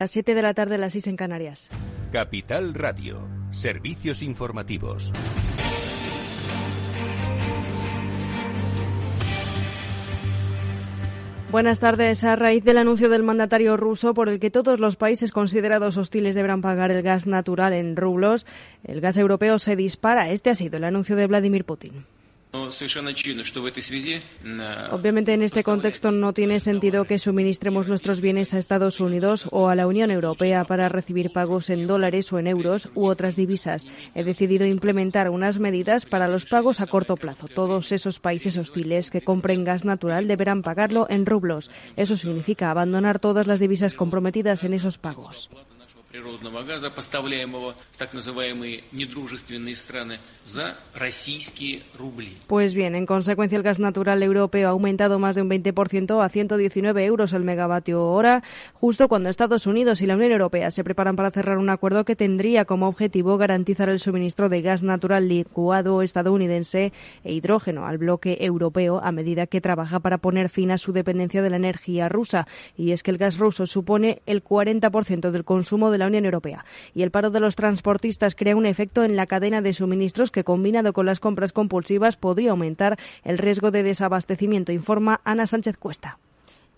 Las 7 de la tarde, las 6 en Canarias. Capital Radio. Servicios informativos. Buenas tardes. A raíz del anuncio del mandatario ruso por el que todos los países considerados hostiles deberán pagar el gas natural en rublos, el gas europeo se dispara. Este ha sido el anuncio de Vladimir Putin. Obviamente en este contexto no tiene sentido que suministremos nuestros bienes a Estados Unidos o a la Unión Europea para recibir pagos en dólares o en euros u otras divisas. He decidido implementar unas medidas para los pagos a corto plazo. Todos esos países hostiles que compren gas natural deberán pagarlo en rublos. Eso significa abandonar todas las divisas comprometidas en esos pagos. Pues bien, en consecuencia el gas natural europeo ha aumentado más de un 20% a 119 euros el megavatio hora, justo cuando Estados Unidos y la Unión Europea se preparan para cerrar un acuerdo que tendría como objetivo garantizar el suministro de gas natural licuado estadounidense e hidrógeno al bloque europeo a medida que trabaja para poner fin a su dependencia de la energía rusa. Y es que el gas ruso supone el 40% del consumo de la Unión Europea. Y el paro de los transportistas crea un efecto en la cadena de suministros que, combinado con las compras compulsivas, podría aumentar el riesgo de desabastecimiento, informa Ana Sánchez Cuesta.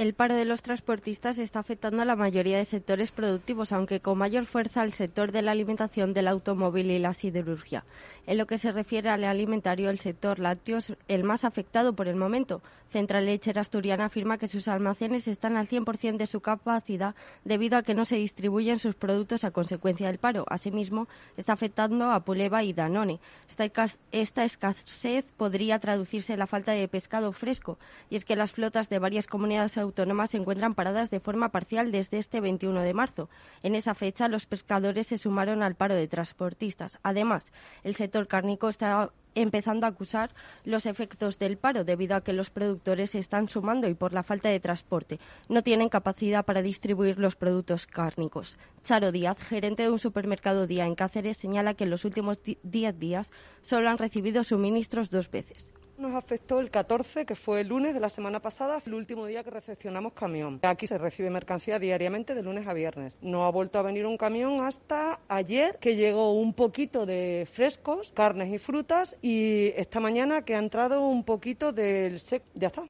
El paro de los transportistas está afectando a la mayoría de sectores productivos, aunque con mayor fuerza al sector de la alimentación, del automóvil y la siderurgia. En lo que se refiere al alimentario, el sector lácteo es el más afectado por el momento. Central Lechera Asturiana afirma que sus almacenes están al 100% de su capacidad debido a que no se distribuyen sus productos a consecuencia del paro. Asimismo, está afectando a Puleva y Danone. Esta, escasez podría traducirse en la falta de pescado fresco, y es que las flotas de varias comunidades autónomas se encuentran paradas de forma parcial desde este 21 de marzo. En esa fecha, los pescadores se sumaron al paro de transportistas. Además, el sector cárnico está empezando a acusar los efectos del paro debido a que los productores se están sumando y por la falta de transporte no tienen capacidad para distribuir los productos cárnicos. Charo Díaz, gerente de un supermercado Día en Cáceres, señala que en los últimos 10 días solo han recibido suministros dos veces. Nos afectó el 14, que fue el lunes de la semana pasada, el último día que recepcionamos camión. Aquí se recibe mercancía diariamente de lunes a viernes. No ha vuelto a venir un camión hasta ayer, que llegó un poquito de frescos, carnes y frutas, y esta mañana que ha entrado un poquito del sec. Ya está.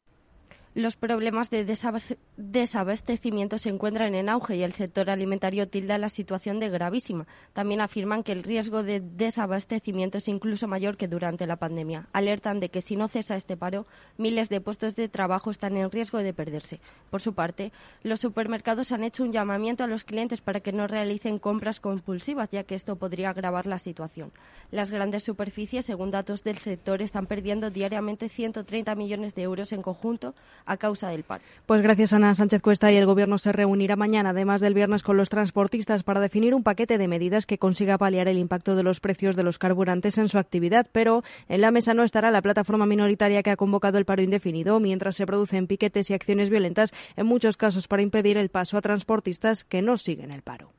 Los problemas de desabastecimiento se encuentran en auge y el sector alimentario tilda la situación de gravísima. También afirman que el riesgo de desabastecimiento es incluso mayor que durante la pandemia. Alertan de que si no cesa este paro, miles de puestos de trabajo están en riesgo de perderse. Por su parte, los supermercados han hecho un llamamiento a los clientes para que no realicen compras compulsivas, ya que esto podría agravar la situación. Las grandes superficies, según datos del sector, están perdiendo diariamente 130 millones de euros en conjunto a causa del paro. Pues gracias, Ana Sánchez Cuesta. Y el Gobierno se reunirá mañana, además del viernes, con los transportistas para definir un paquete de medidas que consiga paliar el impacto de los precios de los carburantes en su actividad. Pero en la mesa no estará la plataforma minoritaria que ha convocado el paro indefinido, mientras se producen piquetes y acciones violentas, en muchos casos para impedir el paso a transportistas que no siguen el paro.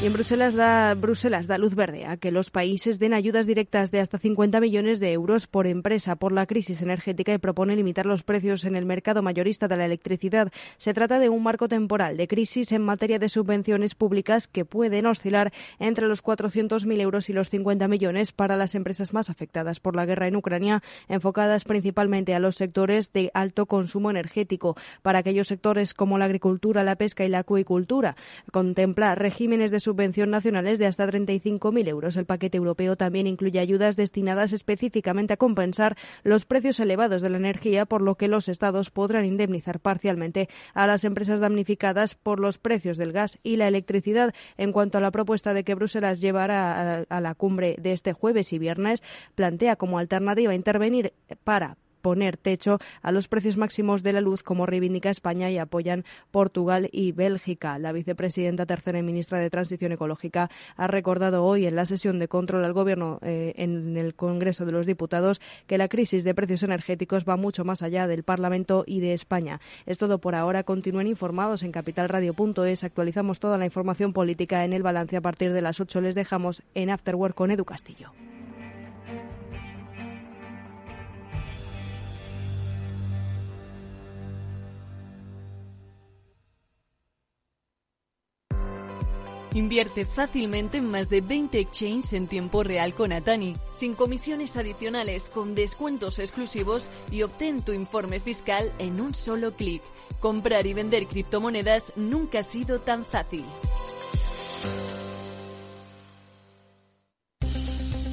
Y en Bruselas da, Bruselas da luz verde a que los países den ayudas directas de hasta 50 millones de euros por empresa por la crisis energética y propone limitar los precios en el mercado mayorista de la electricidad. Se trata de un marco temporal de crisis en materia de subvenciones públicas que pueden oscilar entre los 400.000 euros y los 50 millones para las empresas más afectadas por la guerra en Ucrania, enfocadas principalmente a los sectores de alto consumo energético. Para aquellos sectores como la agricultura, la pesca y la acuicultura, contempla regímenes de subvención nacionales de hasta 35.000 euros. El paquete europeo también incluye ayudas destinadas específicamente a compensar los precios elevados de la energía, por lo que los Estados podrán indemnizar parcialmente a las empresas damnificadas por los precios del gas y la electricidad. En cuanto a la propuesta de que Bruselas llevará a la cumbre de este jueves y viernes, plantea como alternativa intervenir para poner techo a los precios máximos de la luz, como reivindica España y apoyan Portugal y Bélgica. La vicepresidenta tercera y ministra de Transición Ecológica ha recordado hoy en la sesión de control al Gobierno eh, en el Congreso de los Diputados que la crisis de precios energéticos va mucho más allá del Parlamento y de España. Es todo por ahora. Continúen informados en capitalradio.es. Actualizamos toda la información política en el balance a partir de las 8. Les dejamos en Afterwork con Edu Castillo. Invierte fácilmente en más de 20 exchanges en tiempo real con Atani, sin comisiones adicionales, con descuentos exclusivos y obtén tu informe fiscal en un solo clic. Comprar y vender criptomonedas nunca ha sido tan fácil.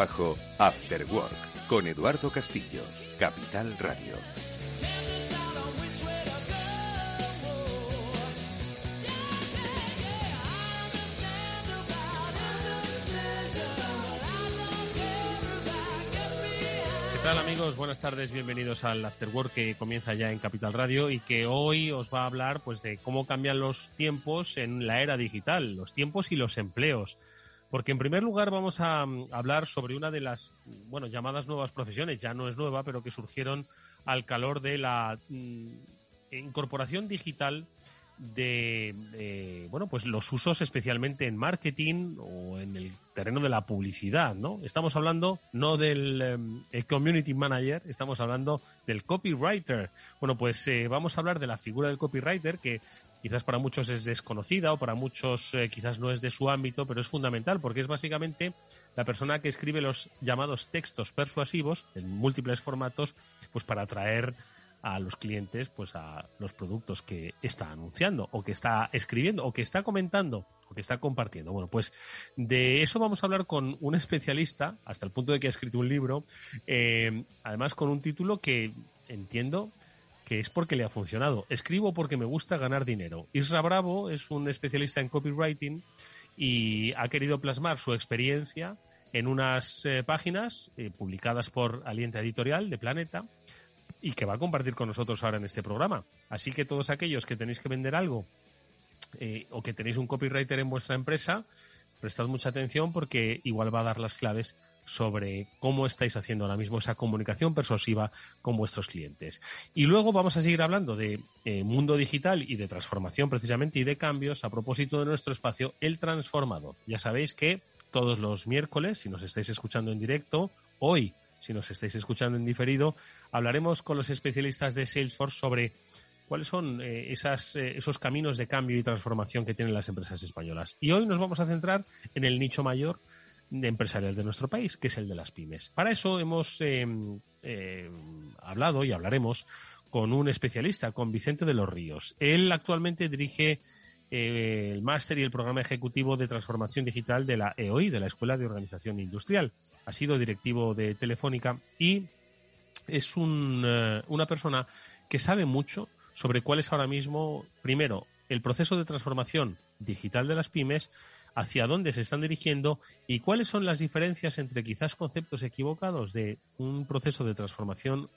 Trabajo, After Work, con Eduardo Castillo, Capital Radio. ¿Qué tal amigos? Buenas tardes, bienvenidos al After Work que comienza ya en Capital Radio y que hoy os va a hablar pues de cómo cambian los tiempos en la era digital, los tiempos y los empleos. Porque en primer lugar vamos a mm, hablar sobre una de las, bueno, llamadas nuevas profesiones, ya no es nueva, pero que surgieron al calor de la mm, incorporación digital de, bueno, pues los usos especialmente en marketing o en el terreno de la publicidad, ¿no? Estamos hablando no del em, el community manager, estamos hablando del copywriter. Bueno, pues eh, vamos a hablar de la figura del copywriter que quizás para muchos es desconocida o para muchos eh, quizás no es de su ámbito, pero es fundamental porque es básicamente la persona que escribe los llamados textos persuasivos en múltiples formatos, pues para atraer a los clientes pues a los productos que está anunciando o que está escribiendo o que está comentando o que está compartiendo. Bueno, pues de eso vamos a hablar con un especialista hasta el punto de que ha escrito un libro, eh, además con un título que entiendo que es porque le ha funcionado. Escribo porque me gusta ganar dinero. Isra Bravo es un especialista en copywriting y ha querido plasmar su experiencia en unas eh, páginas eh, publicadas por Alienta Editorial de Planeta y que va a compartir con nosotros ahora en este programa. Así que todos aquellos que tenéis que vender algo eh, o que tenéis un copywriter en vuestra empresa, prestad mucha atención porque igual va a dar las claves sobre cómo estáis haciendo ahora mismo esa comunicación persuasiva con vuestros clientes. Y luego vamos a seguir hablando de eh, mundo digital y de transformación precisamente y de cambios a propósito de nuestro espacio El Transformador. Ya sabéis que todos los miércoles, si nos estáis escuchando en directo, hoy, si nos estáis escuchando en diferido, hablaremos con los especialistas de Salesforce sobre cuáles son eh, esas, eh, esos caminos de cambio y transformación que tienen las empresas españolas. Y hoy nos vamos a centrar en el nicho mayor empresarial de nuestro país, que es el de las pymes. Para eso hemos eh, eh, hablado y hablaremos con un especialista, con Vicente de los Ríos. Él actualmente dirige eh, el máster y el programa ejecutivo de transformación digital de la EOI, de la Escuela de Organización Industrial. Ha sido directivo de Telefónica y es un, una persona que sabe mucho sobre cuál es ahora mismo, primero, el proceso de transformación digital de las pymes, hacia dónde se están dirigiendo y cuáles son las diferencias entre quizás conceptos equivocados de un proceso de transformación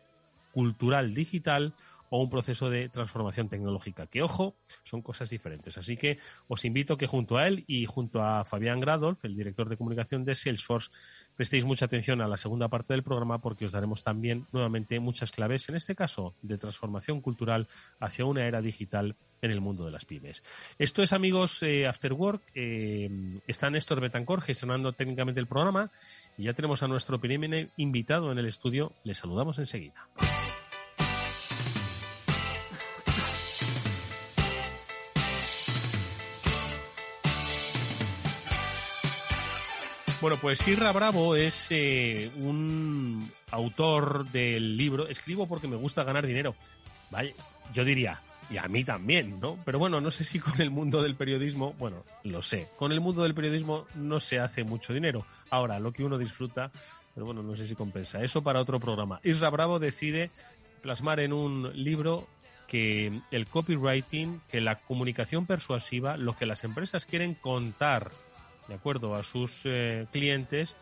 cultural digital o un proceso de transformación tecnológica, que ojo, son cosas diferentes. Así que os invito que junto a él y junto a Fabián Gradolf, el director de comunicación de Salesforce, prestéis mucha atención a la segunda parte del programa porque os daremos también nuevamente muchas claves, en este caso de transformación cultural hacia una era digital en el mundo de las pymes. Esto es, amigos, eh, After Work. Eh, está Néstor Betancor gestionando técnicamente el programa y ya tenemos a nuestro primer invitado en el estudio. Le saludamos enseguida. Bueno, pues Sirra Bravo es eh, un autor del libro Escribo porque me gusta ganar dinero. Vaya, yo diría, y a mí también, ¿no? Pero bueno, no sé si con el mundo del periodismo, bueno, lo sé, con el mundo del periodismo no se hace mucho dinero. Ahora, lo que uno disfruta, pero bueno, no sé si compensa. Eso para otro programa. Isra Bravo decide plasmar en un libro que el copywriting, que la comunicación persuasiva, lo que las empresas quieren contar, de acuerdo a sus eh, clientes,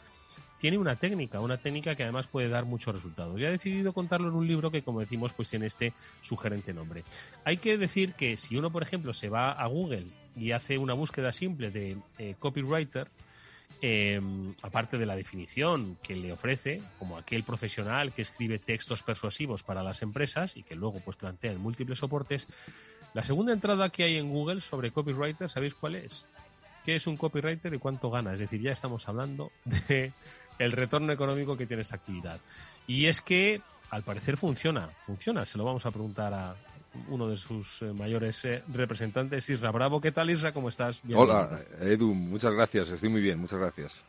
tiene una técnica, una técnica que además puede dar muchos resultados. Y ha decidido contarlo en un libro que, como decimos, pues tiene este sugerente nombre. Hay que decir que si uno, por ejemplo, se va a Google y hace una búsqueda simple de eh, copywriter, em, aparte de la definición que le ofrece, como aquel profesional que escribe textos persuasivos para las empresas y que luego pues plantea en múltiples soportes, la segunda entrada que hay en Google sobre copywriter, ¿sabéis cuál es? ¿Qué es un copywriter y cuánto gana? Es decir, ya estamos hablando de el retorno económico que tiene esta actividad. Y es que, al parecer, funciona, funciona. Se lo vamos a preguntar a uno de sus eh, mayores eh, representantes, Isra Bravo. ¿Qué tal, Isra? ¿Cómo estás? Hola, Edu. Muchas gracias. Estoy muy bien. Muchas gracias.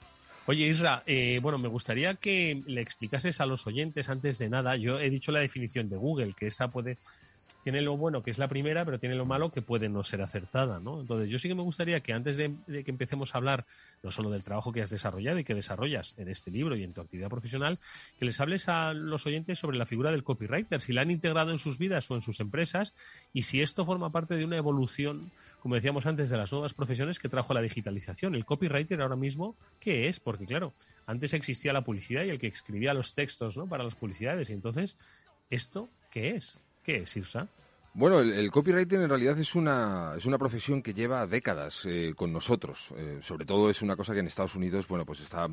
Oye, Isra, eh, bueno, me gustaría que le explicases a los oyentes antes de nada. Yo he dicho la definición de Google, que esa puede tiene lo bueno que es la primera, pero tiene lo malo que puede no ser acertada, ¿no? Entonces, yo sí que me gustaría que antes de, que empecemos a hablar no solo del trabajo que has desarrollado y que desarrollas en este libro y en tu actividad profesional, que les hables a los oyentes sobre la figura del copywriter, si la han integrado en sus vidas o en sus empresas y si esto forma parte de una evolución, como decíamos antes, de las nuevas profesiones que trajo la digitalización. El copywriter ahora mismo, ¿qué es? Porque claro, antes existía la publicidad y el que escribía los textos, ¿no? Para las publicidades y entonces, ¿esto qué es? ¿Qué es? Bueno, el, copywriting en realidad es una, es una profesión que lleva décadas eh, con nosotros. Eh, sobre todo es una cosa que en Estados Unidos, bueno, pues está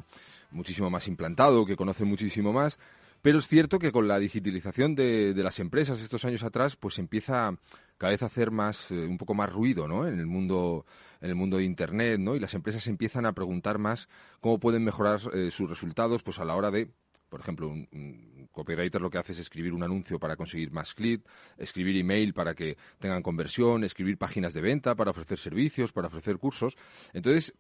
muchísimo más implantado, que conoce muchísimo más. Pero es cierto que con la digitalización de, las empresas estos años atrás, pues empieza cada vez a hacer más, eh, un poco más ruido, ¿no? En el mundo, en el mundo de Internet, ¿no? Y las empresas empiezan a preguntar más cómo pueden mejorar sus resultados, pues a la hora de por ejemplo, un, copywriter lo que hace es escribir un anuncio para conseguir más clics, escribir email para que tengan conversión, escribir páginas de venta para ofrecer servicios, para ofrecer cursos. Entonces,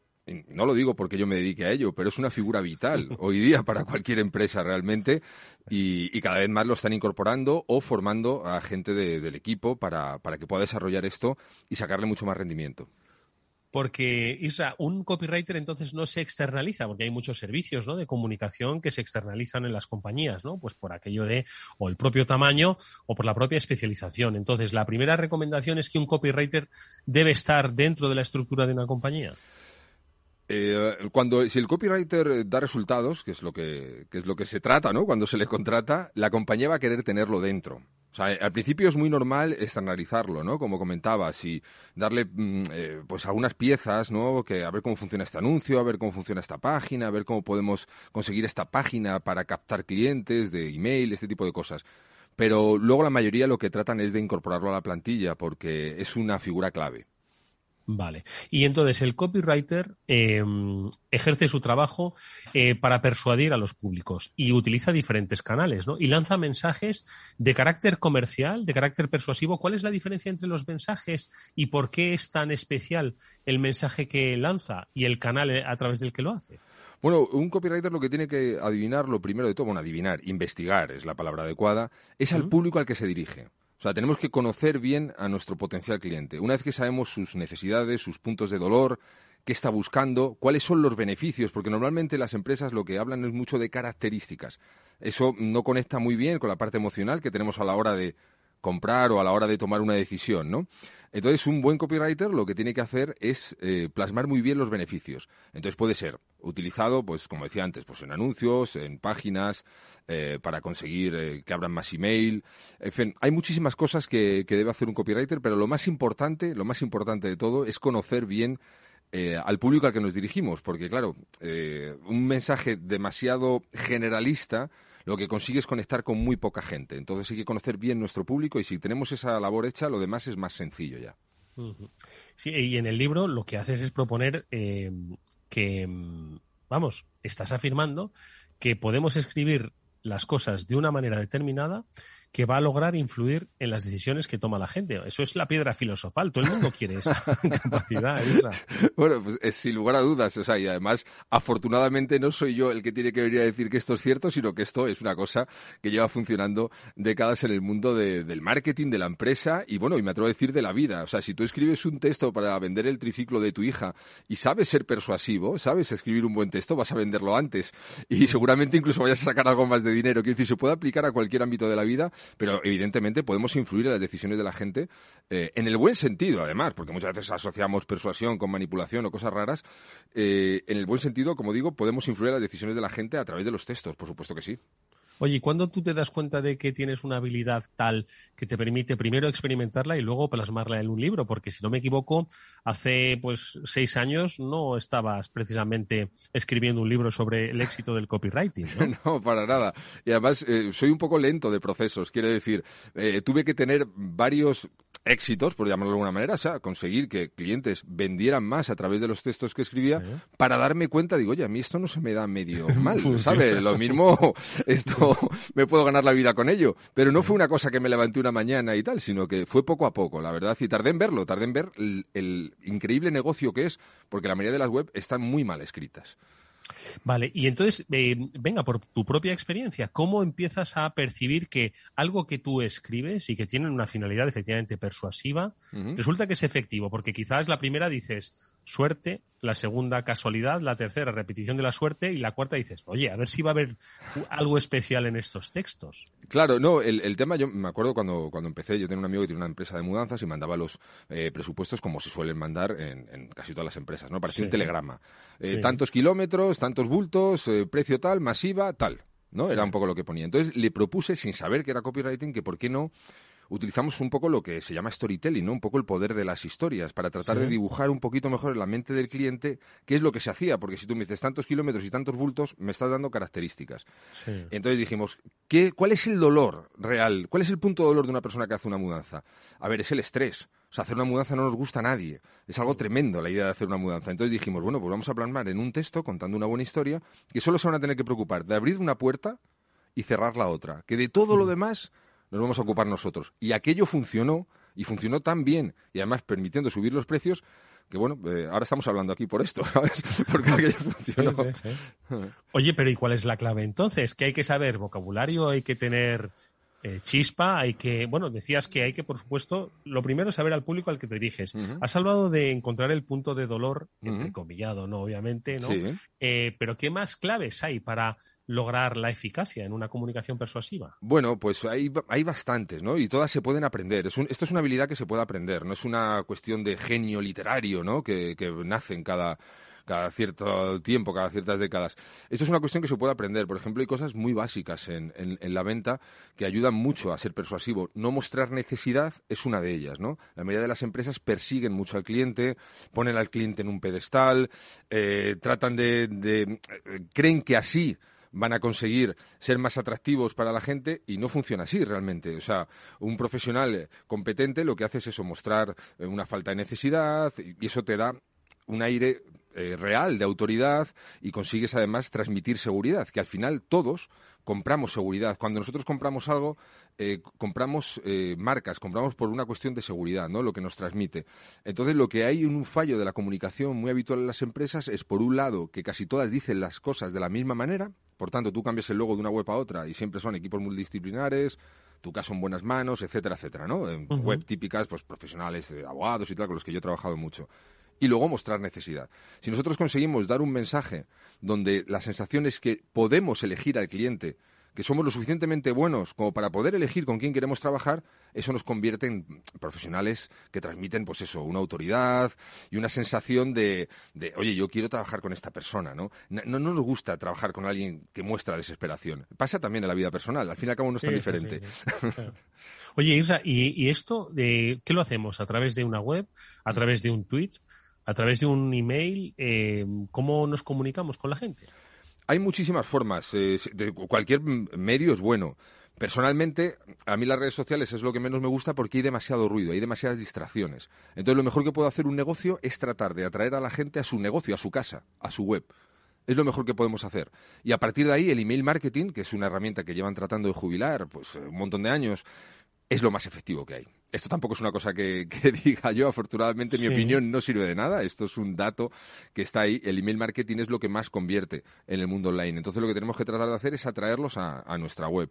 no lo digo porque yo me dedique a ello, pero es una figura vital hoy día para cualquier empresa realmente y, cada vez más lo están incorporando o formando a gente del equipo para, para que pueda desarrollar esto y sacarle mucho más rendimiento. Porque, Isra, un copywriter entonces no se externaliza, porque hay muchos servicios de comunicación que se externalizan en las compañías, ¿no? Pues por aquello de o el propio tamaño o por la propia especialización. Entonces, la primera recomendación es que un copywriter debe estar dentro de la estructura de una compañía. Eh, cuando si el copywriter da resultados, que es lo que, que es lo que se trata, ¿no? Cuando se le contrata, la compañía va a querer tenerlo dentro. O sea, al principio es muy normal externalizarlo, ¿no? Como comentabas, y darle mm, eh, pues algunas piezas, ¿no? Que a ver cómo funciona este anuncio, a ver cómo funciona esta página, a ver cómo podemos conseguir esta página para captar clientes de email, este tipo de cosas. Pero luego la mayoría lo que tratan es de incorporarlo a la plantilla porque es una figura clave. Vale. Y entonces el copywriter eh, ejerce su trabajo eh, para persuadir a los públicos y utiliza diferentes canales, ¿no? Y lanza mensajes de carácter comercial, de carácter persuasivo. ¿Cuál es la diferencia entre los mensajes y por qué es tan especial el mensaje que lanza y el canal a través del que lo hace? Bueno, un copywriter lo que tiene que adivinar, lo primero de todo, bueno, adivinar, investigar es la palabra adecuada, es al público al que se dirige. O sea, tenemos que conocer bien a nuestro potencial cliente. Una vez que sabemos sus necesidades, sus puntos de dolor, qué está buscando, cuáles son los beneficios, porque normalmente las empresas lo que hablan es mucho de características. Eso no conecta muy bien con la parte emocional que tenemos a la hora de comprar o a la hora de tomar una decisión, ¿no? Entonces, un buen copywriter lo que tiene que hacer es eh, plasmar muy bien los beneficios. Entonces, puede ser utilizado, pues como decía antes, pues en anuncios, en páginas, eh, para conseguir eh, que abran más email. En fin, hay muchísimas cosas que, que, debe hacer un copywriter, pero lo más importante, lo más importante de todo es conocer bien al público al que nos dirigimos, porque claro, un mensaje demasiado generalista lo que consigue es conectar con muy poca gente. Entonces hay que conocer bien nuestro público y si tenemos esa labor hecha, lo demás es más sencillo ya. Sí, y en el libro lo que haces es proponer eh, que, vamos, estás afirmando que podemos escribir las cosas de una manera determinada que va a lograr influir en las decisiones que toma la gente. Eso es la piedra filosofal. Todo el mundo quiere esa capacidad. Bueno, pues es, sin lugar a dudas. O sea, y además, afortunadamente no soy yo el que tiene que venir a decir que esto es cierto, sino que esto es una cosa que lleva funcionando décadas en el mundo del marketing, de la empresa y bueno, y me atrevo a decir de la vida. O sea, si tú escribes un texto para vender el triciclo de tu hija y sabes ser persuasivo, sabes escribir un buen texto, vas a venderlo antes y seguramente incluso vayas a sacar algo más de dinero. Quiero decir, se puede aplicar a cualquier ámbito de la vida, pero evidentemente podemos influir en las decisiones de la gente eh, en el buen sentido, además, porque muchas veces asociamos persuasión con manipulación o cosas raras. Eh, en el buen sentido, como digo, podemos influir en las decisiones de la gente a través de los textos, por supuesto que sí. Oye, ¿y cuándo tú te das cuenta de que tienes una habilidad tal que te permite primero experimentarla y luego plasmarla en un libro? Porque si no me equivoco, hace pues seis años no estabas precisamente escribiendo un libro sobre el éxito del copywriting. No, no para nada. Y además eh, soy un poco lento de procesos. Quiero decir, eh, tuve que tener varios éxitos, por llamarlo de alguna manera, o sea, conseguir que clientes vendieran más a través de los textos que escribía para darme cuenta, digo, oye, a mí esto no se me da medio mal, ¿sabes? Lo mismo, esto me puedo ganar la vida con ello. Pero no fue una cosa que me levanté una mañana y tal, sino que fue poco a poco, la verdad, y tardé en verlo, tardé en ver el increíble negocio que es, porque la mayoría de las web están muy mal escritas. Vale, y entonces, eh, venga, por tu propia experiencia, ¿cómo empiezas a percibir que algo que tú escribes y que tiene una finalidad efectivamente persuasiva, resulta que es efectivo? Porque quizás la primera dices, suerte, la segunda casualidad, la tercera repetición de la suerte y la cuarta dices, oye, a ver si va a haber algo especial en estos textos. Claro, no, el, tema, yo me acuerdo cuando, cuando empecé, yo tenía un amigo que tiene una empresa de mudanzas y mandaba los eh, presupuestos como se suelen mandar en, casi todas las empresas, ¿no? Parecía un telegrama. Eh, tantos kilómetros, tantos bultos, eh, precio tal, masiva, tal. ¿no? Era un poco lo que ponía. Entonces le propuse, sin saber que era copywriting, que por qué no utilizamos un poco lo que se llama storytelling, ¿no? Un poco el poder de las historias para tratar de dibujar un poquito mejor en la mente del cliente qué es lo que se hacía, porque si tú me dices tantos kilómetros y tantos bultos, me estás dando características. Entonces dijimos, ¿qué, ¿cuál es el dolor real? ¿Cuál es el punto de dolor de una persona que hace una mudanza? A ver, es el estrés. O sea, hacer una mudanza no nos gusta a nadie. Es algo tremendo la idea de hacer una mudanza. Entonces dijimos, bueno, pues vamos a plasmar en un texto, contando una buena historia, que solo se van a tener que preocupar de abrir una puerta y cerrar la otra. Que de todo lo mm. demás nos vamos a ocupar nosotros. Y aquello funcionó, y funcionó tan bien, y además permitiendo subir los precios, que bueno, eh, ahora estamos hablando aquí por esto, ¿sabes? Porque aquello funcionó. Oye, pero ¿y cuál es la clave entonces? ¿Que hay que saber vocabulario, hay que tener eh, chispa, hay que, bueno, decías que hay que, por supuesto, lo primero es saber al público al que te diriges. Has hablado de encontrar el punto de dolor, entrecomillado, ¿no? Obviamente, ¿no? Eh, pero ¿qué más claves hay para lograr la eficacia en una comunicación persuasiva? Bueno, pues hay, hay bastantes, ¿no? Y todas se pueden aprender. Es esto es una habilidad que se puede aprender, no es una cuestión de genio literario, ¿no? Que, que nace en cada cada cierto tiempo, cada ciertas décadas. Esto es una cuestión que se puede aprender. Por ejemplo, hay cosas muy básicas en, en, la venta que ayudan mucho a ser persuasivo. No mostrar necesidad es una de ellas, ¿no? La mayoría de las empresas persiguen mucho al cliente, ponen al cliente en un pedestal, eh, tratan de, de eh, creen que así van a conseguir ser más atractivos para la gente y no funciona así realmente. O sea, un profesional competente lo que hace es eso, mostrar eh, una falta de necesidad y eso te da un aire eh, real de autoridad y consigues además transmitir seguridad, que al final todos compramos seguridad. Cuando nosotros compramos algo, eh, compramos eh, marcas, compramos por una cuestión de seguridad, ¿no? Lo que nos transmite. Entonces, lo que hay en un fallo de la comunicación muy habitual en las empresas es, por un lado, que casi todas dicen las cosas de la misma manera. Por tanto, tú cambias el logo de una web a otra y siempre son equipos multidisciplinares, tu caso en buenas manos, etcétera, etcétera, ¿no? En web típicas, pues profesionales, abogados y tal, con los que yo he trabajado mucho y luego mostrar necesidad. Si nosotros conseguimos dar un mensaje donde la sensación es que podemos elegir al cliente, que somos lo suficientemente buenos como para poder elegir con quién queremos trabajar, eso nos convierte en profesionales que transmiten, pues eso, una autoridad y una sensación de, de oye, yo quiero trabajar con esta persona, ¿no? ¿no? No nos gusta trabajar con alguien que muestra desesperación. Pasa también en la vida personal, al fin y al cabo no es tan diferente. Oye, Isra, ¿y, ¿y, esto de qué lo hacemos? ¿A través de una web? ¿A través de un tweet? a través de un email, eh, ¿cómo nos comunicamos con la gente? Hay muchísimas formas. Eh, de cualquier medio es bueno. Personalmente, a mí las redes sociales es lo que menos me gusta porque hay demasiado ruido, hay demasiadas distracciones. Entonces, lo mejor que puedo hacer un negocio es tratar de atraer a la gente a su negocio, a su casa, a su web. Es lo mejor que podemos hacer. Y a partir de ahí, el email marketing, que es una herramienta que llevan tratando de jubilar pues, un montón de años, es lo más efectivo que hay. Esto tampoco es una cosa que, diga yo, afortunadamente mi opinión no sirve de nada, esto es un dato que está ahí, el email marketing es lo que más convierte en el mundo online, entonces lo que tenemos que tratar de hacer es atraerlos a, nuestra web.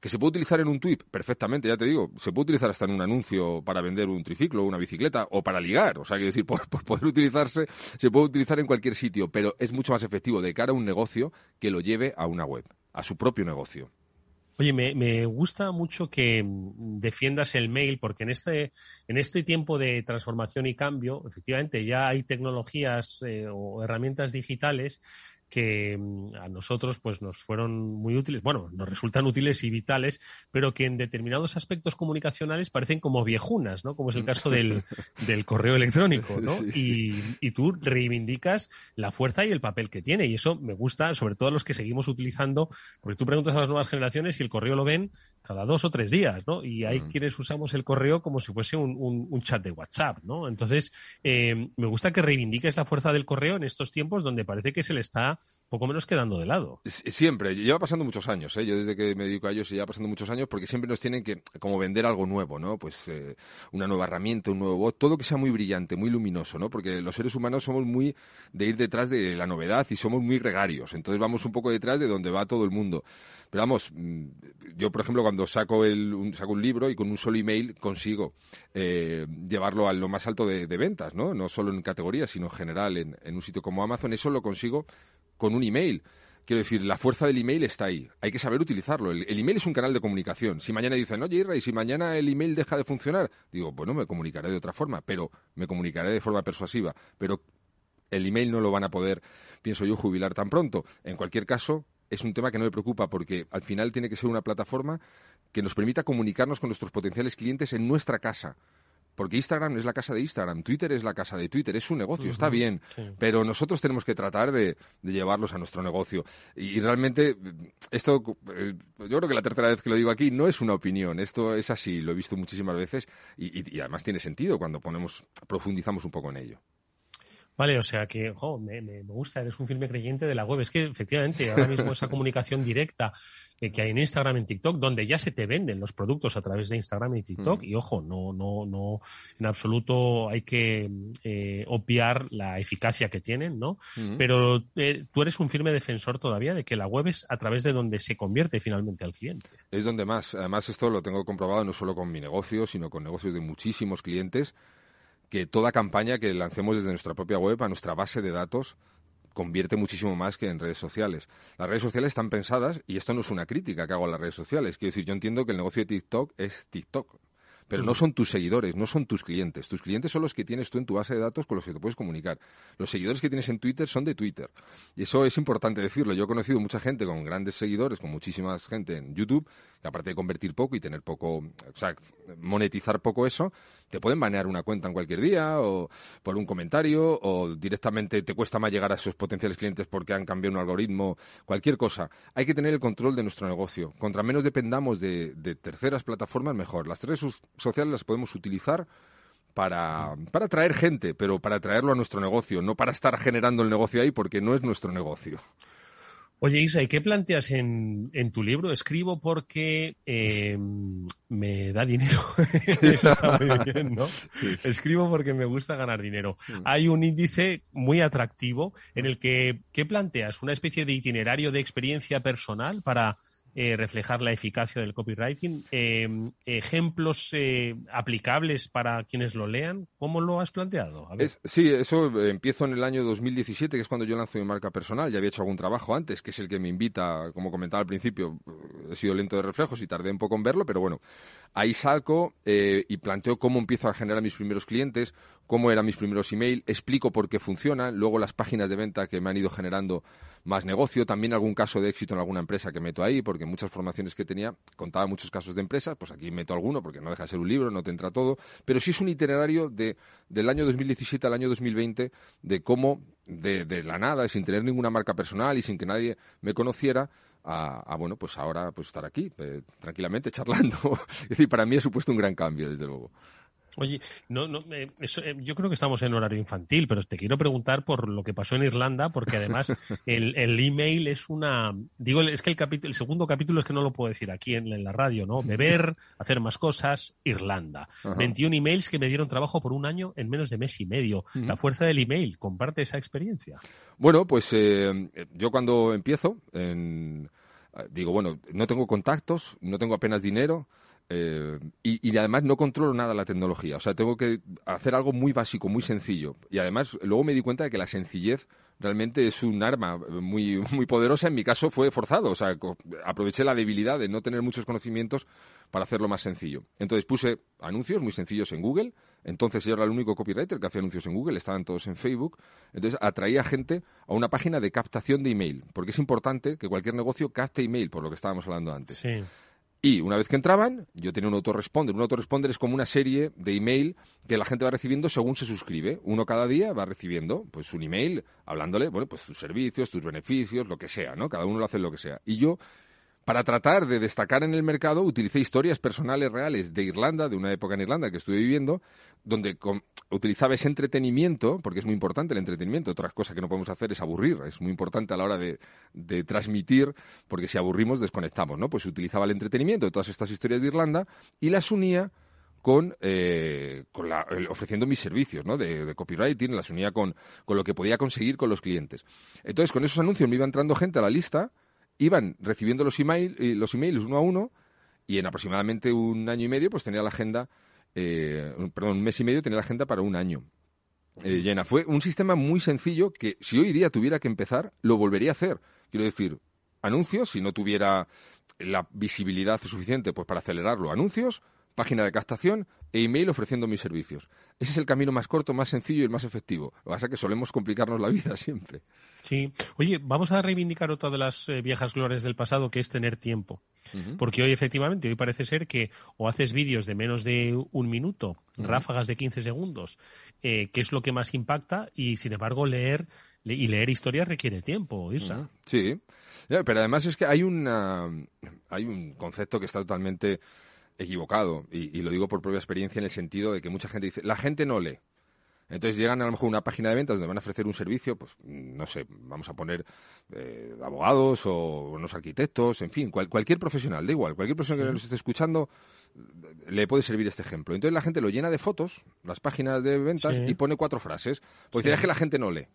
¿Que se puede utilizar en un tweet? Perfectamente, ya te digo, se puede utilizar hasta en un anuncio para vender un triciclo, una bicicleta o para ligar, o sea, que decir, por, por poder utilizarse, se puede utilizar en cualquier sitio, pero es mucho más efectivo de cara a un negocio que lo lleve a una web, a su propio negocio. Oye, me, me, gusta mucho que mm, defiendas el mail porque en este, en este tiempo de transformación y cambio, efectivamente, ya hay tecnologías eh, o herramientas digitales que mm, a nosotros pues nos fueron muy útiles, bueno, nos resultan útiles y vitales, pero que en determinados aspectos comunicacionales parecen como viejunas, ¿no? Como es el caso del, del correo electrónico, ¿no? Y, y, tú reivindicas la fuerza y el papel que tiene y eso me gusta, sobre todo a los que seguimos utilizando, porque tú preguntas a las nuevas generaciones y el correo lo ven cada dos o tres días, ¿no? Y hay mm. quienes usamos el correo como si fuese un, un, chat de WhatsApp, ¿no? Entonces, eh, me gusta que reivindiques la fuerza del correo en estos tiempos donde parece que se le está poco menos quedando de lado. Siempre, lleva pasando muchos años, ¿eh? yo desde que me dedico a ellos lleva pasando muchos años porque siempre nos tienen que como vender algo nuevo, ¿no? Pues eh, una nueva herramienta, un nuevo bot, todo que sea muy brillante, muy luminoso, ¿no? Porque los seres humanos somos muy de ir detrás de la novedad y somos muy gregarios, entonces vamos un poco detrás de donde va todo el mundo. Pero vamos, mm, yo por ejemplo cuando saco, el, un, saco un libro y con un solo email consigo eh, llevarlo a lo más alto de, ventas, ¿no? No solo en categorías, sino en general en, en un sitio como Amazon, eso lo consigo con un email. Quiero decir, la fuerza del email está ahí. Hay que saber utilizarlo. El, email es un canal de comunicación. Si mañana dicen, oye, Irra, y si mañana el email deja de funcionar, digo, bueno, me comunicaré de otra forma, pero me comunicaré de forma persuasiva. Pero el email no lo van a poder, pienso yo, jubilar tan pronto. En cualquier caso, es un tema que no me preocupa porque al final tiene que ser una plataforma que nos permita comunicarnos con nuestros potenciales clientes en nuestra casa porque Instagram es la casa de Instagram, Twitter es la casa de Twitter, es un negocio, está bien, pero nosotros tenemos que tratar de, llevarlos a nuestro negocio. Y, realmente, esto, eh, yo creo que la tercera vez que lo digo aquí no es una opinión, esto es así, lo he visto muchísimas veces y, además tiene sentido cuando ponemos, profundizamos un poco en ello. Vale, o sea que me, gusta, eres un firme creyente de la web. Es que efectivamente ahora mismo esa comunicación directa que hay en Instagram, en TikTok, donde ya se te venden los productos a través de Instagram y TikTok, y ojo, no, no, no, en absoluto hay que eh, obviar la eficacia que tienen, ¿no? Pero eh, tú eres un firme defensor todavía de que la web es a través de donde se convierte finalmente al cliente. Es donde más. Además, esto lo tengo comprobado no solo con mi negocio, sino con negocios de muchísimos clientes que toda campaña que lancemos desde nuestra propia web a nuestra base de datos convierte muchísimo más que en redes sociales. Las redes sociales están pensadas, y esto no es una crítica que hago a las redes sociales, quiero decir, yo entiendo que el negocio de TikTok es TikTok, pero no mm. son tus seguidores, no son tus clientes. Tus clientes son los que tienes tú en tu base de datos con los que te puedes comunicar. Los seguidores que tienes en Twitter son de Twitter. Y eso es importante decirlo. Yo he conocido mucha gente con grandes seguidores, con muchísima gente en YouTube, que aparte de convertir poco y tener poco, o sea, monetizar poco eso, te pueden banear una cuenta en cualquier día o por un comentario o directamente te cuesta más llegar a sus potenciales clientes porque han cambiado un algoritmo, cualquier cosa. Hay que tener el control de nuestro negocio. Contra menos dependamos de, terceras plataformas, mejor. Las redes sociales las podemos utilizar para, para atraer gente, pero para traerlo a nuestro negocio, no para estar generando el negocio ahí porque no es nuestro negocio. Oye, Isa, ¿y qué planteas en, en tu libro? Escribo porque eh, me da dinero. Eso está muy bien, ¿no? Escribo porque me gusta ganar dinero. Mm. Hay un índice muy atractivo en el que, ¿qué planteas? ¿Una especie de itinerario de experiencia personal para eh, reflejar la eficacia del copywriting. Em, ejemplos eh, aplicables para quienes lo lean, ¿cómo lo has planteado? sí, eso eh, empiezo en el año 2017, que es cuando yo lanzo mi marca personal. Ya había hecho algún trabajo antes, que es el que me invita, como comentaba al principio, he sido lento de reflejos y tardé un poco en verlo, pero bueno, ahí salgo y planteo cómo empiezo a generar mis primeros clientes, cómo eran mis primeros emails, explico por qué funciona, luego las páginas de venta que me han ido generando más negocio, también algún caso de éxito en alguna empresa que meto ahí, porque muchas formaciones que tenía contaba muchos casos de empresas, pues aquí meto alguno, porque no deja de ser un libro, no te entra todo, pero sí es un itinerario de, del año 2017 al año 2020 de cómo, de, de la nada, sin tener ninguna marca personal y sin que nadie me conociera, a, bueno, pues ahora pues estar aquí, eh, tranquilamente, charlando. es decir, para mí ha supuesto un gran cambio, desde luego. Oye, no, no, eh, eso, eh, yo creo que estamos en horario infantil, pero te quiero preguntar por lo que pasó en Irlanda, porque además el, el email es una, digo, es que el capítulo, el segundo capítulo es que no lo puedo decir aquí en, la radio, ¿no? Beber, hacer más cosas, Irlanda. 21 emails que me dieron trabajo por un año en menos de mes y medio. La fuerza del email, comparte esa experiencia. Bueno, pues eh, yo cuando empiezo, digo, bueno, no tengo contactos, no tengo apenas dinero. Eh, y, además no controlo nada la tecnología. O sea, tengo que hacer algo muy básico, muy sencillo. Y además, luego me di cuenta de que la sencillez realmente es un arma muy, muy poderosa. En mi caso fue forzado. O sea, aproveché la debilidad de no tener muchos conocimientos para hacerlo más sencillo. Entonces puse anuncios muy sencillos en Google. Entonces yo era el único copywriter que hacía anuncios en Google, estaban todos en Facebook. Entonces atraía gente a una página de captación de email, porque es importante que cualquier negocio capte email, por lo que estábamos hablando antes. Sí. Y una vez que entraban, yo tenía un autoresponder. Un autoresponder es como una serie de email que la gente va recibiendo según se suscribe. Uno cada día va recibiendo pues un email hablándole, bueno, pues tus servicios, tus beneficios, lo que sea, ¿no? Cada uno lo hace lo que sea. Y yo para tratar de destacar en el mercado, utilicé historias personales reales de Irlanda, de una época en Irlanda que estuve viviendo, donde utilizaba ese entretenimiento, porque es muy importante el entretenimiento, otra cosa que no podemos hacer es aburrir, es muy importante a la hora de, transmitir, porque si aburrimos desconectamos, ¿no? Pues utilizaba el entretenimiento de todas estas historias de Irlanda y las unía con, eh, ofreciendo mis servicios ¿no? de, copywriting, las unía con, con lo que podía conseguir con los clientes. Entonces, con esos anuncios me iba entrando gente a la lista iban recibiendo los, email, eh, los emails uno a uno y en aproximadamente un año y medio pues tenía la agenda, eh, perdón, un mes y medio tenía la agenda para un año. Eh, llena. Fue un sistema muy sencillo que si hoy día tuviera que empezar, lo volvería a hacer. Quiero decir, anuncios, si no tuviera la visibilidad suficiente pues para acelerarlo, anuncios, página de captación e email ofreciendo mis servicios. Ese es el camino más corto, más sencillo y el más efectivo. Lo que pasa es que solemos complicarnos la vida siempre. Sí. Oye, vamos a reivindicar otra de las eh, viejas glorias del pasado, que es tener tiempo. Porque hoy, efectivamente, hoy parece ser que o haces vídeos de menos de un minuto, ráfagas de 15 segundos, eh, que es lo que más impacta, y sin embargo, leer y leer historias requiere tiempo, Isa. Sí. Pero además es que hay, una, hay un concepto que está totalmente equivocado, y, lo digo por propia experiencia en el sentido de que mucha gente dice, la gente no lee. Entonces llegan a lo mejor a una página de ventas donde van a ofrecer un servicio, pues no sé, vamos a poner eh, abogados o unos arquitectos, en fin, cualquier profesional, da igual, cualquier profesional que nos esté escuchando le puede servir este ejemplo. Entonces la gente lo llena de fotos, las páginas de ventas, y pone cuatro frases. Pues es que la gente no lee.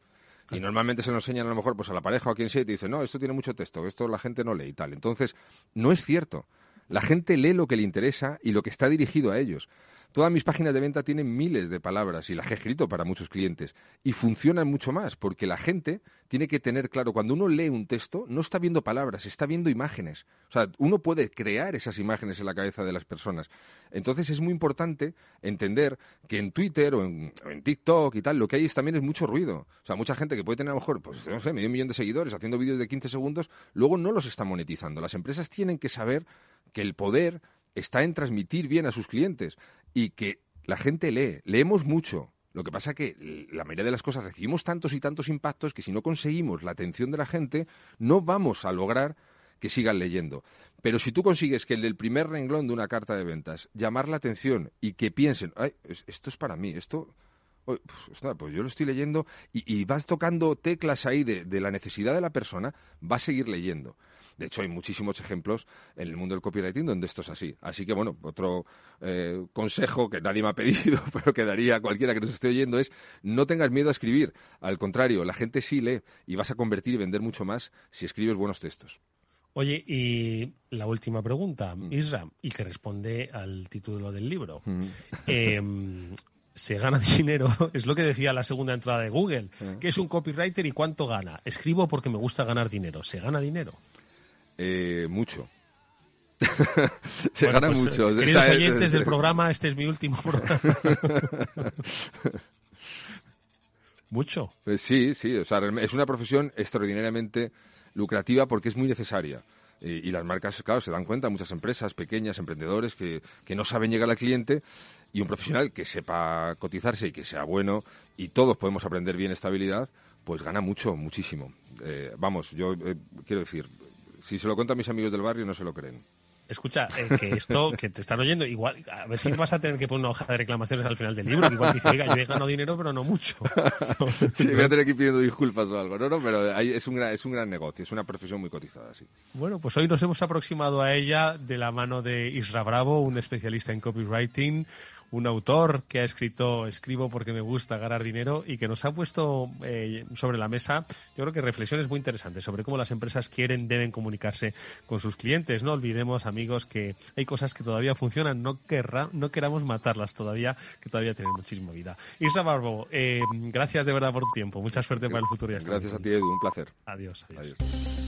Y normalmente se lo enseñan a lo mejor pues a la pareja o a quien sea y te dicen, no, esto tiene mucho texto, esto la gente no lee y tal. Entonces, no es cierto. La gente lee lo que le interesa y lo que está dirigido a ellos. Todas mis páginas de venta tienen miles de palabras y las he escrito para muchos clientes y funcionan mucho más porque la gente tiene que tener claro, cuando uno lee un texto, no está viendo palabras, está viendo imágenes. O sea, uno puede crear esas imágenes en la cabeza de las personas. Entonces es muy importante entender que en Twitter o en, TikTok y tal, lo que hay es, también es mucho ruido. O sea, mucha gente que puede tener a lo mejor, pues no sé, medio millón de seguidores haciendo vídeos de 15 segundos, luego no los está monetizando. Las empresas tienen que saber que el poder está en transmitir bien a sus clientes y que la gente lee, leemos mucho. Lo que pasa que la mayoría de las cosas recibimos tantos y tantos impactos que si no conseguimos la atención de la gente, no vamos a lograr que sigan leyendo. Pero si tú consigues que el primer renglón de una carta de ventas llamar la atención y que piensen, Ay, esto es para mí, esto, pues, pues, yo lo estoy leyendo y, vas tocando teclas ahí de, la necesidad de la persona, va a seguir leyendo. De hecho, hay muchísimos ejemplos en el mundo del copywriting donde esto es así. Así que, bueno, otro eh, consejo que nadie me ha pedido, pero que daría a cualquiera que nos esté oyendo es no tengas miedo a escribir. Al contrario, la gente sí lee y vas a convertir y vender mucho más si escribes buenos textos. Oye, y la última pregunta, mm. Isra, y que responde al título del libro. Mm. Em, se gana dinero, es lo que decía la segunda entrada de Google, mm. que es un copywriter y cuánto gana. Escribo porque me gusta ganar dinero. ¿Se gana dinero? Eh, mucho. Se gana pues, mucho. Eh, queridos oyentes del programa, este es mi último programa. mucho. Pues sí, sí. O sea, es una profesión extraordinariamente lucrativa porque es muy necesaria. Y, las marcas, claro, se dan cuenta, muchas empresas pequeñas, emprendedores, que, que, no saben llegar al cliente y un profesional que sepa cotizarse y que sea bueno y todos podemos aprender bien estabilidad, pues gana mucho, muchísimo. Eh, vamos, yo quiero decir, si se lo cuento a mis amigos del barrio, no se lo creen. Escucha, eh, que esto que te están oyendo, igual, a ver si vas a tener que poner una hoja de reclamaciones al final del libro, que igual dice, oiga, yo he ganado dinero, pero no mucho. sí, voy a tener que ir pidiendo disculpas o algo, no, no, pero es un gran, es un gran negocio, es una profesión muy cotizada, sí. Bueno, pues hoy nos hemos aproximado a ella de la mano de Isra Bravo, un especialista en copywriting, un autor que ha escrito Escribo porque me gusta ganar dinero y que nos ha puesto eh, sobre la mesa, yo creo que reflexiones muy interesantes sobre cómo las empresas quieren, deben comunicarse con sus clientes. No olvidemos, amigos, que hay cosas que todavía funcionan, no, querrá, no queramos matarlas todavía, que todavía tienen muchísima vida. Isra Barbo, eh, gracias de verdad por tu tiempo. Mucha suerte para el futuro. Y gracias a ti, Edu. Un placer. adiós. adiós.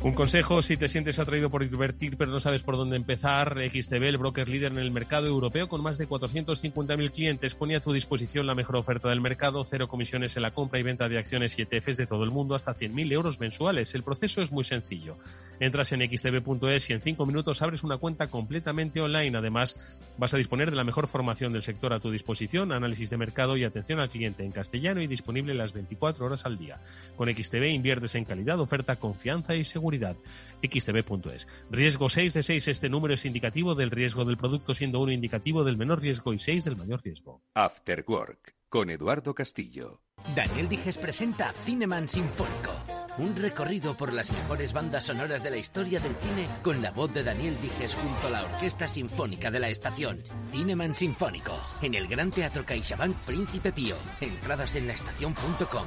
Un consejo si te sientes atraído por invertir pero no sabes por dónde empezar. XTB, el broker líder en el mercado europeo con más de 450.000 clientes, pone a tu disposición la mejor oferta del mercado, cero comisiones en la compra y venta de acciones y ETFs de todo el mundo hasta 100.000 euros mensuales. El proceso es muy sencillo. Entras en xtb.es y en cinco minutos abres una cuenta completamente online. Además, vas a disponer de la mejor formación del sector a tu disposición, análisis de mercado y atención al cliente en castellano y disponible las 24 horas al día. Con XTB inviertes en calidad, oferta, confianza y seguridad seguridad. xtb.es. Riesgo 6 de 6. Este número es indicativo del riesgo del producto, siendo uno indicativo del menor riesgo y 6 del mayor riesgo. After Work, con Eduardo Castillo. Daniel Dijes presenta Cineman Sinfónico. Un recorrido por las mejores bandas sonoras de la historia del cine con la voz de Daniel Dijes junto a la Orquesta Sinfónica de la Estación. Cineman Sinfónico. En el Gran Teatro CaixaBank Príncipe Pío. Entradas en laestacion.com.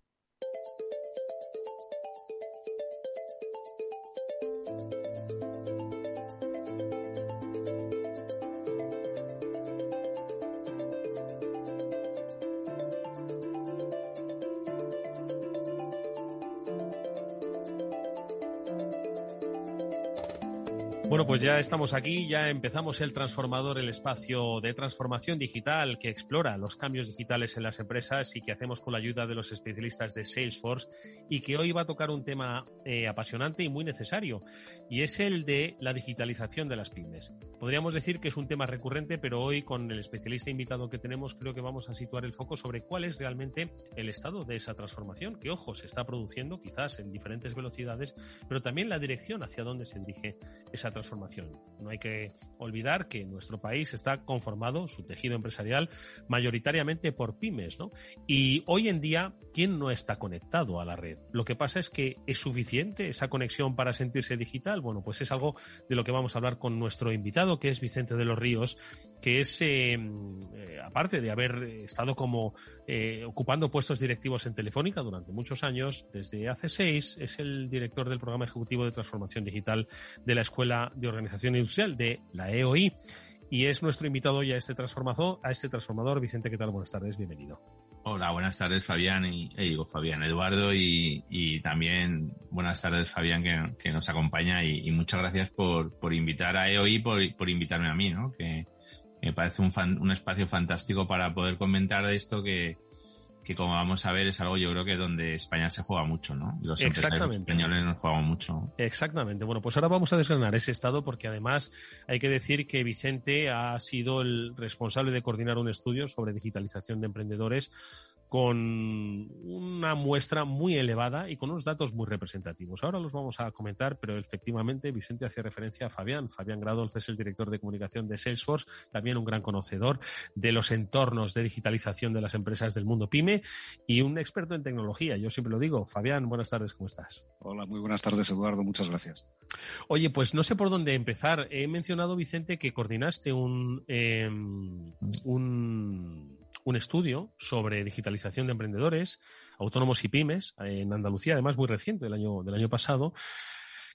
Pues ya estamos aquí, ya empezamos el transformador, el espacio de transformación digital que explora los cambios digitales en las empresas y que hacemos con la ayuda de los especialistas de Salesforce y que hoy va a tocar un tema eh, apasionante y muy necesario y es el de la digitalización de las pymes. Podríamos decir que es un tema recurrente, pero hoy con el especialista invitado que tenemos creo que vamos a situar el foco sobre cuál es realmente el estado de esa transformación, que ojo, se está produciendo quizás en diferentes velocidades, pero también la dirección hacia dónde se dirige esa transformación No hay que olvidar que nuestro país está conformado, su tejido empresarial, mayoritariamente por pymes, ¿no? Y hoy en día, ¿quién no está conectado a la red? Lo que pasa es que es suficiente esa conexión para sentirse digital. Bueno, pues es algo de lo que vamos a hablar con nuestro invitado, que es Vicente de los Ríos, que es, eh, eh, aparte de haber estado como eh, ocupando puestos directivos en Telefónica durante muchos años, desde hace seis, es el director del programa ejecutivo de transformación digital de la Escuela de Organización Industrial de la EOI y es nuestro invitado ya a este transformador, a este transformador. Vicente, ¿qué tal? Buenas tardes, bienvenido. Hola, buenas tardes Fabián y eh, digo Fabián, Eduardo y, también buenas tardes Fabián que, nos acompaña y, muchas gracias por, por invitar a EOI, por, por invitarme a mí, ¿no? que me parece un, un espacio fantástico para poder comentar esto que, que como vamos a ver es algo yo creo que donde España se juega mucho, ¿no? Los españoles nos juegan mucho. Exactamente. Bueno, pues ahora vamos a desgranar ese estado porque además hay que decir que Vicente ha sido el responsable de coordinar un estudio sobre digitalización de emprendedores con una muestra muy elevada y con unos datos muy representativos. Ahora los vamos a comentar, pero efectivamente Vicente hacía referencia a Fabián. Fabián Gradolf es el director de comunicación de Salesforce, también un gran conocedor de los entornos de digitalización de las empresas del mundo pyme y un experto en tecnología. Yo siempre lo digo. Fabián, buenas tardes, ¿cómo estás? Hola, muy buenas tardes, Eduardo. Muchas gracias. Oye, pues no sé por dónde empezar. He mencionado, Vicente, que coordinaste un, em, un un estudio sobre digitalización de emprendedores, autónomos y pymes en Andalucía, además muy reciente, del año, del año pasado,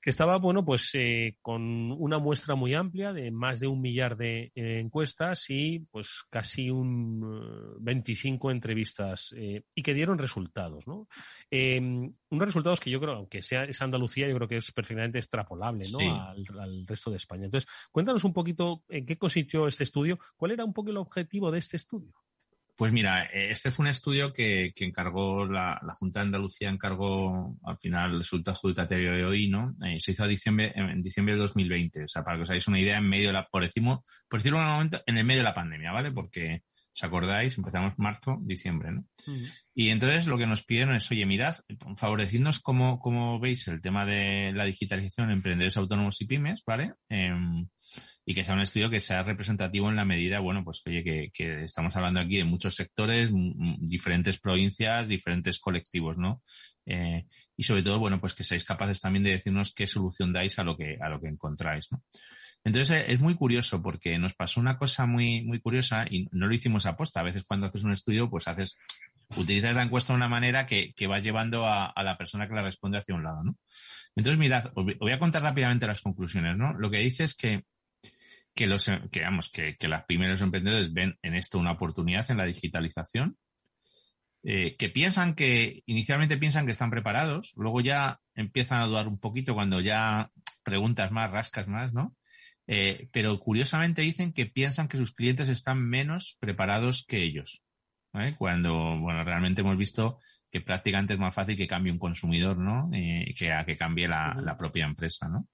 que estaba, bueno, pues eh, con una muestra muy amplia de más de un millar de eh, encuestas y pues casi un 25 eh, entrevistas y que dieron resultados, ¿no? Unos resultados que yo creo, aunque sea es Andalucía, yo creo que es perfectamente extrapolable, ¿no? Al, al, resto de España. Entonces, cuéntanos un poquito en qué consistió este estudio, cuál era un poco el objetivo de este estudio. Pues mira, eh, este fue un estudio que, encargó la, Junta de Andalucía, encargó al final resulta adjudicatario de hoy, ¿no? Eh, se hizo a diciembre, en diciembre de 2020. O sea, para que os hagáis una idea, en medio de la, por decirlo, por decirlo un momento, en el medio de la pandemia, ¿vale? Porque, ¿os acordáis? Empezamos marzo, diciembre, ¿no? Y entonces lo que nos pidieron es, oye, mirad, favorecidnos cómo, cómo veis el tema de la digitalización en emprendedores autónomos y pymes, ¿vale? Em, y que sea un estudio que sea representativo en la medida, bueno, pues oye, que, estamos hablando aquí de muchos sectores, diferentes provincias, diferentes colectivos, ¿no? Eh, y sobre todo, bueno, pues que seáis capaces también de decirnos qué solución dais a lo que, a lo que encontráis, ¿no? Entonces es muy curioso porque nos pasó una cosa muy, muy curiosa y no lo hicimos a posta. A veces cuando haces un estudio, pues haces, utilizas la encuesta de una manera que, que va llevando a, a, la persona que la responde hacia un lado, ¿no? Entonces, mirad, os voy a contar rápidamente las conclusiones, ¿no? Lo que dice es que que los que, vamos, que, que las primeros emprendedores ven en esto una oportunidad en la digitalización, eh, que piensan que, inicialmente piensan que están preparados, luego ya empiezan a dudar un poquito cuando ya preguntas más, rascas más, ¿no? Eh, pero curiosamente dicen que piensan que sus clientes están menos preparados que ellos. Cuando, bueno, realmente hemos visto que prácticamente es más fácil que cambie un consumidor, ¿no? Eh, que a que cambie la, la propia empresa, ¿no?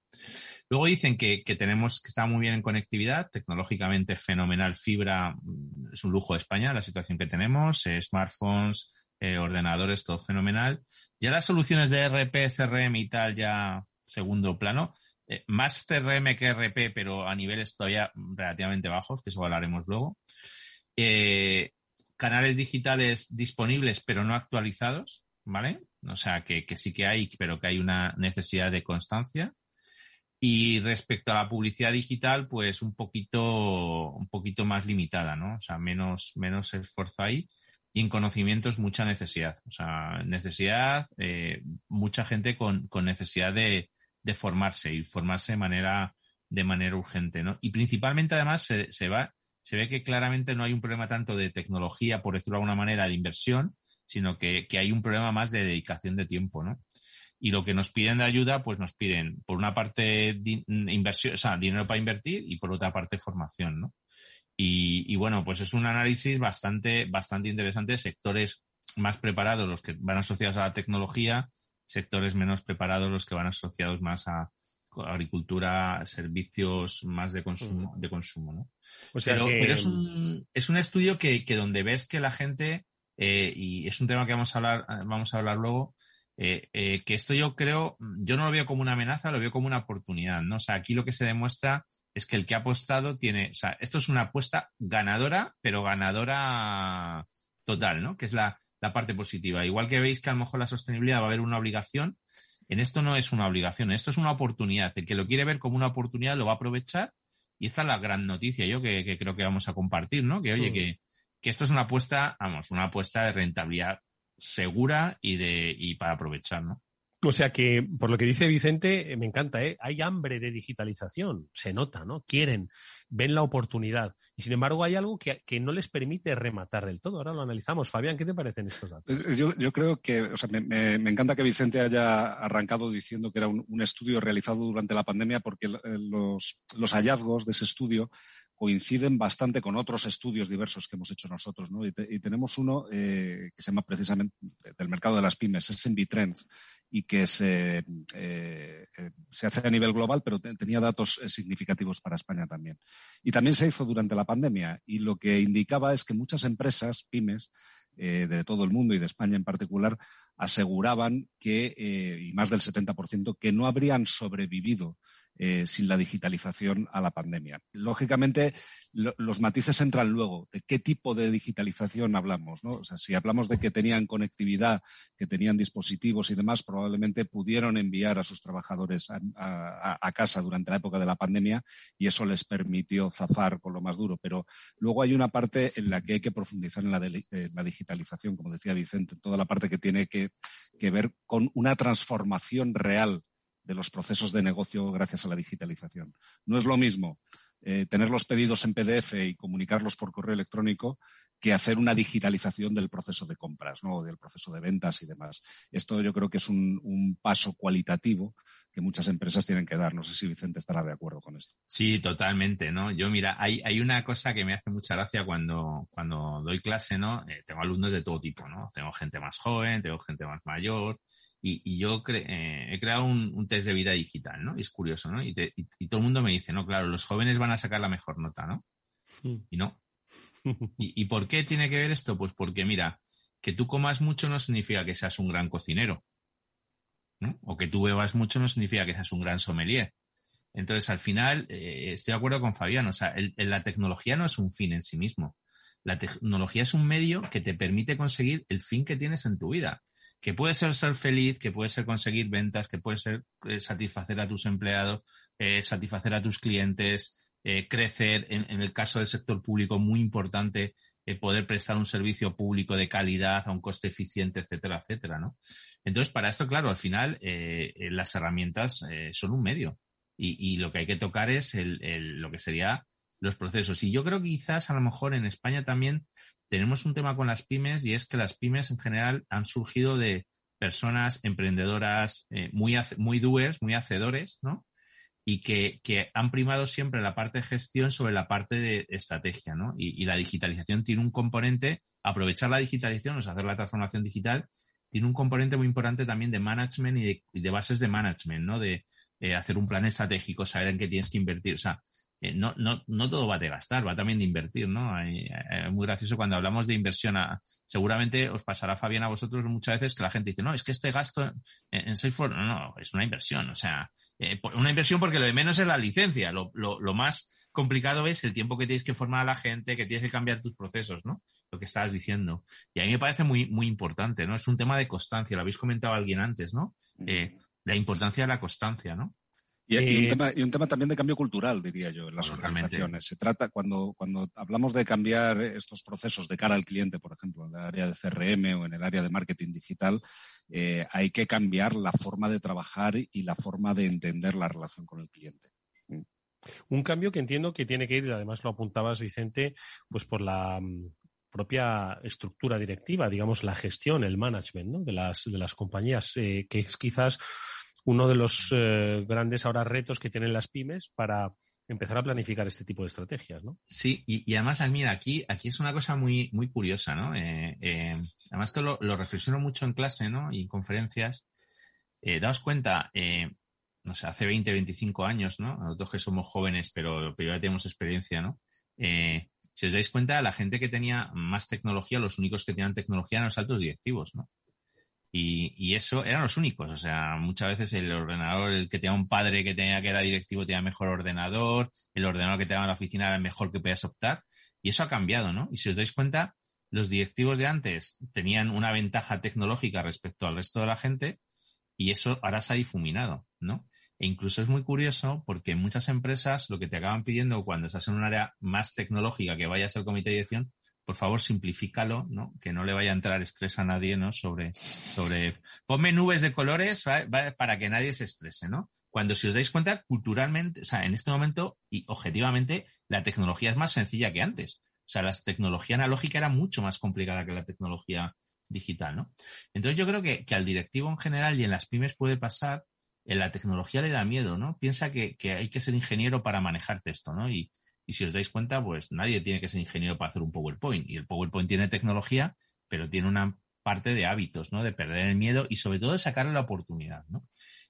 Luego dicen que, tenemos que estar muy bien en conectividad, tecnológicamente fenomenal, fibra mm, es un lujo de España, la situación que tenemos, eh, smartphones, eh, ordenadores, todo fenomenal. Ya las soluciones de RP, CRM y tal, ya segundo plano. Eh, más CRM que RP, pero a niveles todavía relativamente bajos, que eso hablaremos luego. Canales digitales disponibles, pero no actualizados, ¿vale? O sea, que, que sí que hay, pero que hay una necesidad de constancia. Y respecto a la publicidad digital, pues un poquito, un poquito más limitada, ¿no? O sea, menos, menos esfuerzo ahí. Y en conocimientos mucha necesidad. O sea, necesidad, eh, mucha gente con, con necesidad de, de, formarse y formarse de manera, de manera urgente, ¿no? Y principalmente además se, se va, se ve que claramente no hay un problema tanto de tecnología, por decirlo de alguna manera, de inversión, sino que, que hay un problema más de dedicación de tiempo, ¿no? y lo que nos piden de ayuda, pues nos piden, por una parte, inversión, o sea, dinero para invertir y por otra parte, formación, ¿no? Y, bueno, pues es un análisis bastante, bastante interesante. Sectores más preparados, los que van asociados a la tecnología, sectores menos preparados, los que van asociados más a agricultura, servicios más de consumo, de consumo ¿no? pero, es, un, es un estudio que, que donde ves que la gente, eh, y es un tema que vamos a hablar, vamos a hablar luego, eh, eh, que esto yo creo, yo no lo veo como una amenaza, lo veo como una oportunidad, ¿no? O sea, aquí lo que se demuestra es que el que ha apostado tiene, o sea, esto es una apuesta ganadora, pero ganadora total, ¿no? Que es la, la parte positiva. Igual que veis que a lo mejor la sostenibilidad va a haber una obligación, en esto no es una obligación, esto es una oportunidad. El que lo quiere ver como una oportunidad lo va a aprovechar y esta es la gran noticia yo que, creo que vamos a compartir, ¿no? Que oye, mm. que, que esto es una apuesta, vamos, una apuesta de rentabilidad segura y, de, y para aprovechar, ¿no? O sea que, por lo que dice Vicente, eh, me encanta, ¿eh? Hay hambre de digitalización, se nota, ¿no? Quieren, ven la oportunidad. Y sin embargo, hay algo que, no les permite rematar del todo. Ahora lo analizamos. Fabián, ¿qué te parecen estos datos? Eh, yo, creo que, o sea, me, encanta que Vicente haya arrancado diciendo que era un, estudio realizado durante la pandemia porque los, los hallazgos de ese estudio coinciden bastante con otros estudios diversos que hemos hecho nosotros. ¿no? Y, tenemos uno eh, que se llama precisamente del mercado de las pymes, SMB Trends, y que se, eh, se hace a nivel global, pero tenía datos significativos para España también. Y también se hizo durante la pandemia y lo que indicaba es que muchas empresas, pymes, de todo el mundo y de España en particular, aseguraban que, y más del 70%, que no habrían sobrevivido eh, sin la digitalización a la pandemia. Lógicamente, los matices entran luego. ¿De qué tipo de digitalización hablamos? ¿no? O sea, si hablamos de que tenían conectividad, que tenían dispositivos y demás, probablemente pudieron enviar a sus trabajadores a, casa durante la época de la pandemia y eso les permitió zafar con lo más duro. Pero luego hay una parte en la que hay que profundizar en la, la digitalización, como decía Vicente, toda la parte que tiene que ver con una transformación real de los procesos de negocio gracias a la digitalización. No es lo mismo eh, tener los pedidos en PDF y comunicarlos por correo electrónico que hacer una digitalización del proceso de compras, ¿no? del proceso de ventas y demás. Esto yo creo que es un, paso cualitativo que muchas empresas tienen que dar. No sé si Vicente estará de acuerdo con esto. Sí, totalmente, ¿no? Yo, mira, hay, hay una cosa que me hace mucha gracia cuando, cuando doy clase, ¿no? Eh, tengo alumnos de todo tipo, ¿no? Tengo gente más joven, tengo gente más mayor, y, yo eh, he creado un, test de vida digital, ¿no? Y es curioso, ¿no? Y, todo el mundo me dice, no, claro, los jóvenes van a sacar la mejor nota, ¿no? Hmm. Y no. ¿Y, por qué tiene que ver esto? Pues porque, mira, que tú comas mucho no significa que seas un gran cocinero, ¿no? O que tú bebas mucho no significa que seas un gran sommelier. Entonces, al final, eh, estoy de acuerdo con Fabián, o sea, la tecnología no es un fin en sí mismo. La tecnología es un medio que te permite conseguir el fin que tienes en tu vida que puede ser ser feliz, que puede ser conseguir ventas, que puede ser eh, satisfacer a tus empleados, eh, satisfacer a tus clientes, eh, crecer, en, el caso del sector público, muy importante, poder prestar un servicio público de calidad a un coste eficiente, etcétera, etcétera, ¿no? Entonces, para esto, claro, al final las herramientas son un medio y, lo que hay que tocar es lo que sería los procesos. Y yo creo que quizás a lo mejor en España también tenemos un tema con las pymes y es que las pymes en general han surgido de personas emprendedoras eh, muy, muy muy hacedores, ¿no? Y que, han primado siempre la parte de gestión sobre la parte de estrategia, ¿no? Y, la digitalización tiene un componente, aprovechar la digitalización, o sea, hacer la transformación digital, tiene un componente muy importante también de management y de, bases de management, ¿no? De eh, hacer un plan estratégico, saber en qué tienes que invertir. O sea, eh, no, no, no todo va de gastar, va también de invertir, ¿no? Es muy gracioso cuando hablamos de inversión. seguramente os pasará, Fabián, a vosotros muchas veces que la gente dice, no, es que este gasto en, Salesforce, no, no, es una inversión. O sea, eh, una inversión porque lo de menos es la licencia. Lo, lo, lo, más complicado es el tiempo que tienes que formar a la gente, que tienes que cambiar tus procesos, ¿no? Lo que estabas diciendo. Y a mí me parece muy, muy importante, ¿no? Es un tema de constancia. Lo habéis comentado alguien antes, ¿no? Eh, la importancia de la constancia, ¿no? Y, un tema, y, un tema, también de cambio cultural, diría yo, en las organizaciones. Se trata, cuando, cuando hablamos de cambiar estos procesos de cara al cliente, por ejemplo, en el área de CRM o en el área de marketing digital, eh, hay que cambiar la forma de trabajar y la forma de entender la relación con el cliente. Un cambio que entiendo que tiene que ir, además lo apuntabas, Vicente, pues por la mm, propia estructura directiva, digamos, la gestión, el management ¿no? de, las, de las compañías, eh, que es quizás uno de los eh, grandes ahora retos que tienen las pymes para empezar a planificar este tipo de estrategias, ¿no? Sí, y, además, mira, aquí, aquí es una cosa muy, muy curiosa, ¿no? Eh, eh, además, esto lo, lo, reflexiono mucho en clase, ¿no? Y en conferencias. daos cuenta, no sé, hace 20, 25 años, ¿no? Nosotros que somos jóvenes, pero, pero ya tenemos experiencia, ¿no? si os dais cuenta, la gente que tenía más tecnología, los únicos que tenían tecnología eran los altos directivos, ¿no? Y, eso eran los únicos. O sea, muchas veces el ordenador, el que tenía un padre que tenía que era directivo tenía mejor ordenador, el ordenador que tenía en la oficina era el mejor que podías optar. Y eso ha cambiado, ¿no? Y si os dais cuenta, los directivos de antes tenían una ventaja tecnológica respecto al resto de la gente y eso ahora se ha difuminado, ¿no? E incluso es muy curioso porque muchas empresas lo que te acaban pidiendo cuando estás en un área más tecnológica que vayas al comité de dirección por favor, simplifícalo, ¿no? Que no le vaya a entrar estrés a nadie, ¿no? Sobre, sobre, ponme nubes de colores para que nadie se estrese, ¿no? Cuando si os dais cuenta, culturalmente, o sea, en este momento y objetivamente, la tecnología es más sencilla que antes. O sea, la tecnología analógica era mucho más complicada que la tecnología digital, ¿no? Entonces yo creo que, que al directivo en general y en las pymes puede pasar, en la tecnología le da miedo, ¿no? Piensa que, que hay que ser ingeniero para manejarte esto, ¿no? Y, y si os dais cuenta, pues nadie tiene que ser ingeniero para hacer un PowerPoint. Y el PowerPoint tiene tecnología, pero tiene una parte de hábitos, ¿no? De perder el miedo y sobre todo de sacarle la oportunidad, ¿no?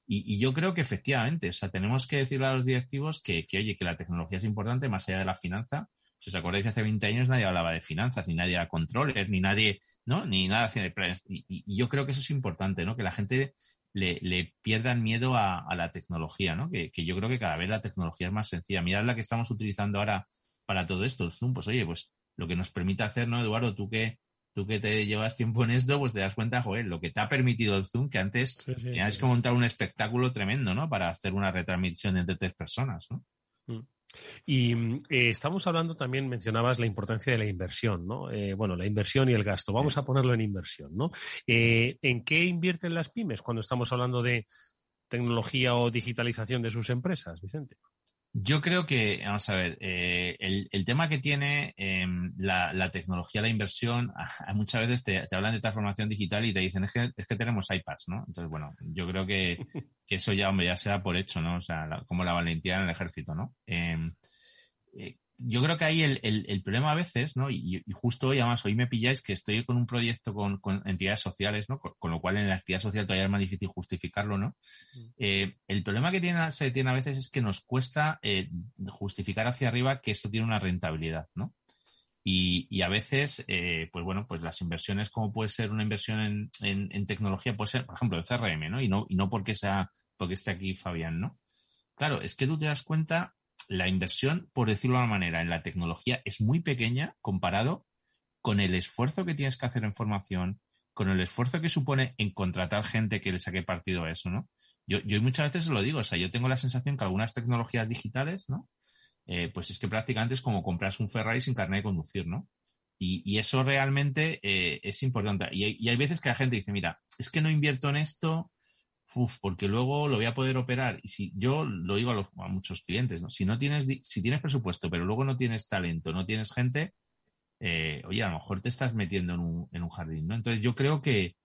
Y, yo creo que efectivamente, o sea, tenemos que decirle a los directivos que, oye, que la tecnología es importante más allá de la finanza. Si os acordáis, hace 20 años nadie hablaba de finanzas, ni nadie era controles, ni nadie, ¿no? Ni nada hacía de y, y, yo creo que eso es importante, ¿no? Que la gente le, le pierda miedo a, la tecnología, ¿no? Que, yo creo que cada vez la tecnología es más sencilla. Mirad la que estamos utilizando ahora para todo esto, el Zoom, pues oye, pues lo que nos permite hacer, ¿no, Eduardo? Tú que tú que te llevas tiempo en esto, pues te das cuenta, joder, lo que te ha permitido el Zoom, que antes tenías que montar un espectáculo tremendo, ¿no? Para hacer una retransmisión entre tres personas, ¿no? Mm. Y eh, estamos hablando también, mencionabas la importancia de la inversión, ¿no? Eh, bueno, la inversión y el gasto. Vamos a ponerlo en inversión, ¿no? Eh, ¿En qué invierten las pymes cuando estamos hablando de tecnología o digitalización de sus empresas, Vicente? Yo creo que, vamos a ver, eh, el, tema que tiene em, la, tecnología, la inversión, muchas veces te, hablan de transformación digital y te dicen, es que, es que tenemos iPads, ¿no? Entonces, bueno, yo creo que, eso ya, hombre, ya se da por hecho, ¿no? O sea, como la valentía en el ejército, ¿no? Em, eh, yo creo que ahí el, el, problema a veces, ¿no? Y, justo hoy, además, hoy me pilláis que estoy con un proyecto con, entidades sociales, ¿no? Con, lo cual en la actividad social todavía es más difícil justificarlo, ¿no? Mm. Eh, el problema que tiene, se tiene a veces es que nos cuesta eh, justificar hacia arriba que esto tiene una rentabilidad, ¿no? Y, y a veces, eh, pues bueno, pues las inversiones, como puede ser una inversión en, en, en, tecnología, puede ser, por ejemplo, de CRM, ¿no? Y no, y no porque sea, porque esté aquí Fabián, ¿no? Claro, es que tú te das cuenta la inversión, por decirlo de una manera, en la tecnología es muy pequeña comparado con el esfuerzo que tienes que hacer en formación, con el esfuerzo que supone en contratar gente que le saque partido a eso, ¿no? Yo, yo muchas veces lo digo, o sea, yo tengo la sensación que algunas tecnologías digitales, ¿no? Eh, pues es que prácticamente es como compras un Ferrari sin carnet de conducir, ¿no? Y, eso realmente eh, es importante. Y hay, y hay, veces que la gente dice, mira, es que no invierto en esto Uf, porque luego lo voy a poder operar. Y si yo lo digo a, muchos clientes, ¿no? Si no tienes, si tienes presupuesto, pero luego no tienes talento, no tienes gente, eh, oye, a lo mejor te estás metiendo en un, en un jardín, ¿no? Entonces yo creo que,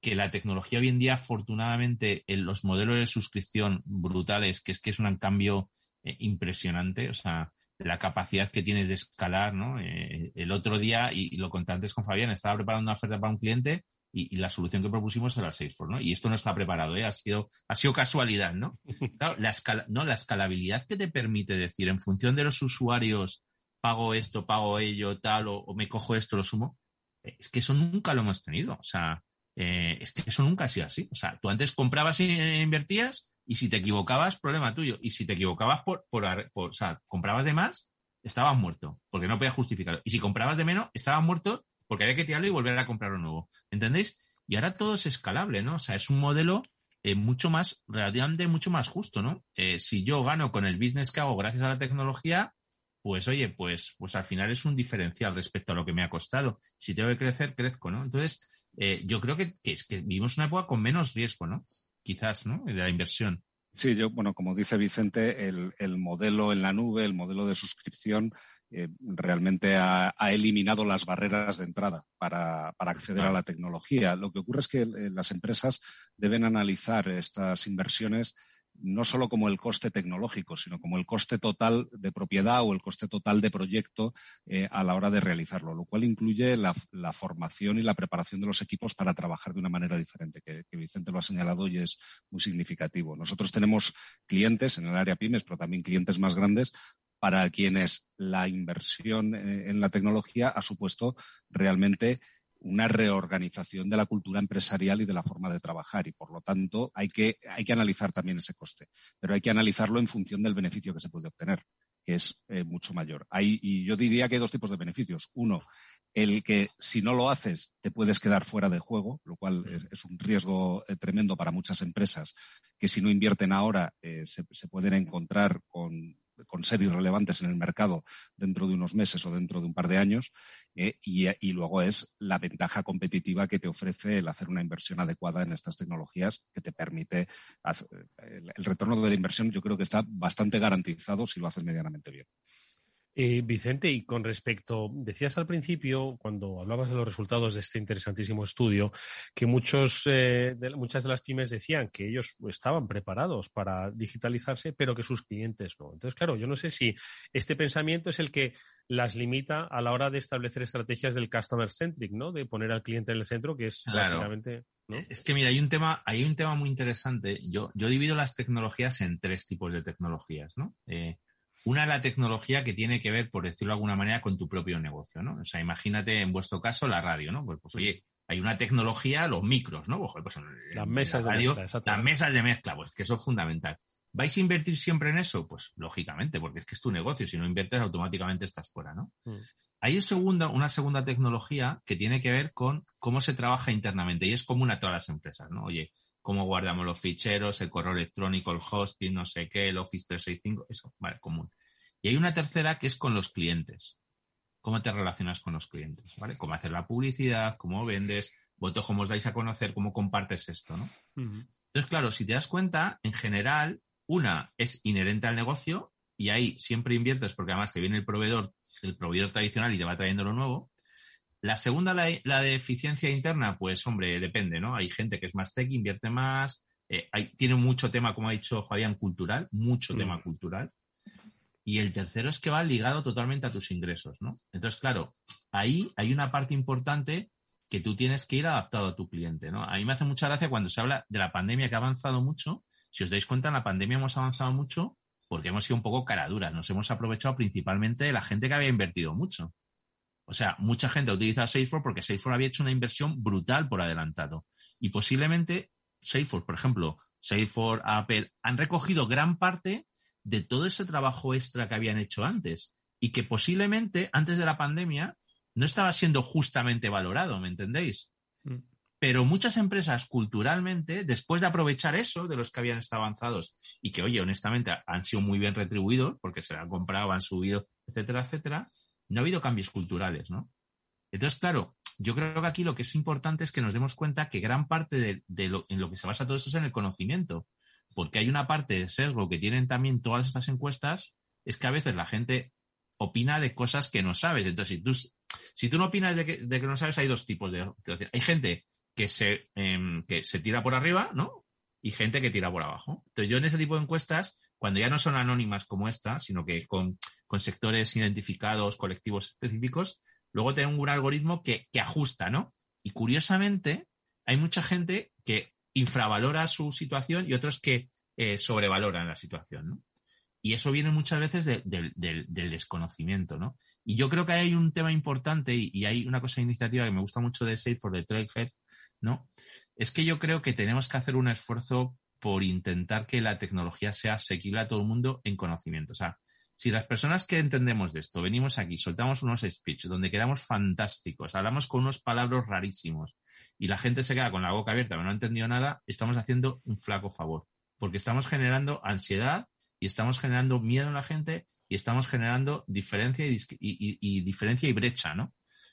que, la tecnología hoy en día, afortunadamente, en los modelos de suscripción brutales, que es que es un cambio eh, impresionante, o sea, la capacidad que tienes de escalar, ¿no? Eh, el otro día, y, y, lo conté antes con Fabián, estaba preparando una oferta para un cliente y, la solución que propusimos era Salesforce, ¿no? Y esto no está preparado, ¿eh? ha, sido, ha sido casualidad, ¿no? Claro, la, no, la escalabilidad que te permite decir, en función de los usuarios, pago esto, pago ello, tal, o, me cojo esto, lo sumo, es que eso nunca lo hemos tenido. O sea, eh, es que eso nunca ha sido así. O sea, tú antes comprabas e invertías y si te equivocabas, problema tuyo. Y si te equivocabas por, por, por o sea, comprabas de más, estabas muerto, porque no podías justificarlo. Y si comprabas de menos, estabas muerto porque había que tirarlo y volver a comprarlo nuevo. ¿Entendéis? Y ahora todo es escalable, ¿no? O sea, es un modelo eh, mucho más, relativamente mucho más justo, ¿no? Eh, si yo gano con el business que hago gracias a la tecnología, pues oye, pues, pues al final es un diferencial respecto a lo que me ha costado. Si tengo que crecer, crezco, ¿no? Entonces, eh, yo creo que, es que vivimos una época con menos riesgo, ¿no? Quizás, ¿no? De la inversión. Sí, yo, bueno, como dice Vicente, el, el modelo en la nube, el modelo de suscripción, eh, realmente ha, eliminado las barreras de entrada para, acceder a la tecnología. Lo que ocurre es que eh, las empresas deben analizar estas inversiones no solo como el coste tecnológico, sino como el coste total de propiedad o el coste total de proyecto eh, a la hora de realizarlo, lo cual incluye la, formación y la preparación de los equipos para trabajar de una manera diferente, que, que, Vicente lo ha señalado y es muy significativo. Nosotros tenemos clientes en el área pymes, pero también clientes más grandes para quienes la inversión eh, en la tecnología ha supuesto realmente una reorganización de la cultura empresarial y de la forma de trabajar y por lo tanto hay que, hay que analizar también ese coste, pero hay que analizarlo en función del beneficio que se puede obtener, que es eh, mucho mayor. Hay, y yo diría que hay dos tipos de beneficios. Uno, el que si no lo haces te puedes quedar fuera de juego, lo cual es, un riesgo eh, tremendo para muchas empresas que si no invierten ahora se, se pueden encontrar con con ser irrelevantes en el mercado dentro de unos meses o dentro de un par de años. Eh, y, luego es la ventaja competitiva que te ofrece el hacer una inversión adecuada en estas tecnologías que te permite el, retorno de la inversión. Yo creo que está bastante garantizado si lo haces medianamente bien. Eh, Vicente, y con respecto, decías al principio, cuando hablabas de los resultados de este interesantísimo estudio, que muchos, eh, de, muchas de las pymes decían que ellos estaban preparados para digitalizarse, pero que sus clientes no. Entonces, claro, yo no sé si este pensamiento es el que las limita a la hora de establecer estrategias del customer centric, ¿no? De poner al cliente en el centro, que es básicamente. Es que mira, hay un tema, hay un tema muy interesante. Yo, yo divido las tecnologías en tres tipos de tecnologías, ¿no? Eh, una es la tecnología que tiene que ver, por decirlo de alguna manera, con tu propio negocio, ¿no? O sea, imagínate en vuestro caso la radio, ¿no? Pues, pues oye, hay una tecnología, los micros, ¿no? Pues, las mesas de mezcla, Las mesas de mezcla, pues que eso es fundamental. ¿Vais a invertir siempre en eso? Pues lógicamente, porque es que es tu negocio. Si no inviertes, automáticamente estás fuera, ¿no? Mm. Hay segunda, una segunda tecnología que tiene que ver con cómo se trabaja internamente y es común a todas las empresas, ¿no? Oye, cómo guardamos los ficheros, el correo electrónico, el hosting, no sé qué, el Office 365, eso, vale, común. Y hay una tercera que es con los clientes. ¿Cómo te relacionas con los clientes? ¿Vale? ¿Cómo hacer la publicidad? ¿Cómo vendes? ¿Vosotros cómo os dais a conocer? ¿Cómo compartes esto? ¿no? Entonces, claro, si te das cuenta, en general, una es inherente al negocio y ahí siempre inviertes porque además te viene el proveedor, el proveedor tradicional y te va trayendo lo nuevo. La segunda, la, de eficiencia interna, pues hombre, depende, ¿no? Hay gente que es más tech, invierte más, eh, tiene mucho tema, como ha dicho Fabián, cultural, mucho mm. tema cultural. Y el tercero es que va ligado totalmente a tus ingresos, ¿no? Entonces, claro, ahí hay una parte importante que tú tienes que ir adaptado a tu cliente, ¿no? A mí me hace mucha gracia cuando se habla de la pandemia que ha avanzado mucho. Si os dais cuenta, en la pandemia hemos avanzado mucho porque hemos sido un poco caraduras. Nos hemos aprovechado principalmente de la gente que había invertido mucho. O sea, mucha gente ha utilizado Salesforce porque Salesforce había hecho una inversión brutal por adelantado. Y posiblemente Salesforce, por ejemplo, Salesforce, Apple, han recogido gran parte de todo ese trabajo extra que habían hecho antes y que posiblemente antes de la pandemia no estaba siendo justamente valorado, ¿me entendéis? Mm. Pero muchas empresas culturalmente, después de aprovechar eso de los que habían estado avanzados y que, oye, honestamente han sido muy bien retribuidos porque se han comprado, han subido, etcétera, etcétera, no ha habido cambios culturales, ¿no? Entonces, claro, yo creo que aquí lo que es importante es que nos demos cuenta que gran parte de, lo, en lo que se basa todo eso es en el conocimiento, porque hay una parte de sesgo que tienen también todas estas encuestas, es que a veces la gente opina de cosas que no sabes. Entonces, si tú, si tú no opinas de que, no sabes, hay dos tipos de... Hay gente que se, em, que se tira por arriba, ¿no? Y gente que tira por abajo. Entonces, yo en ese tipo de encuestas cuando ya no son anónimas como esta, sino que con, sectores identificados, colectivos específicos, luego tengo un algoritmo que, ajusta, ¿no? Y curiosamente, hay mucha gente que infravalora su situación y otros que eh, sobrevaloran la situación, ¿no? Y eso viene muchas veces del desconocimiento, ¿no? Y yo creo que hay un tema importante y, hay una cosa de iniciativa que me gusta mucho de Safe for the Trailhead, ¿no? Es que yo creo que tenemos que hacer un esfuerzo por intentar que la tecnología sea asequible a todo el mundo en conocimiento. O sea, si las personas que entendemos de esto venimos aquí, soltamos unos speech donde quedamos fantásticos, hablamos con unos palabras rarísimos y la gente se queda con la boca abierta, pero no ha entendido nada, estamos haciendo un flaco favor, porque estamos generando ansiedad y estamos generando miedo en la gente y estamos generando diferencia y, y diferencia y brecha, ¿no?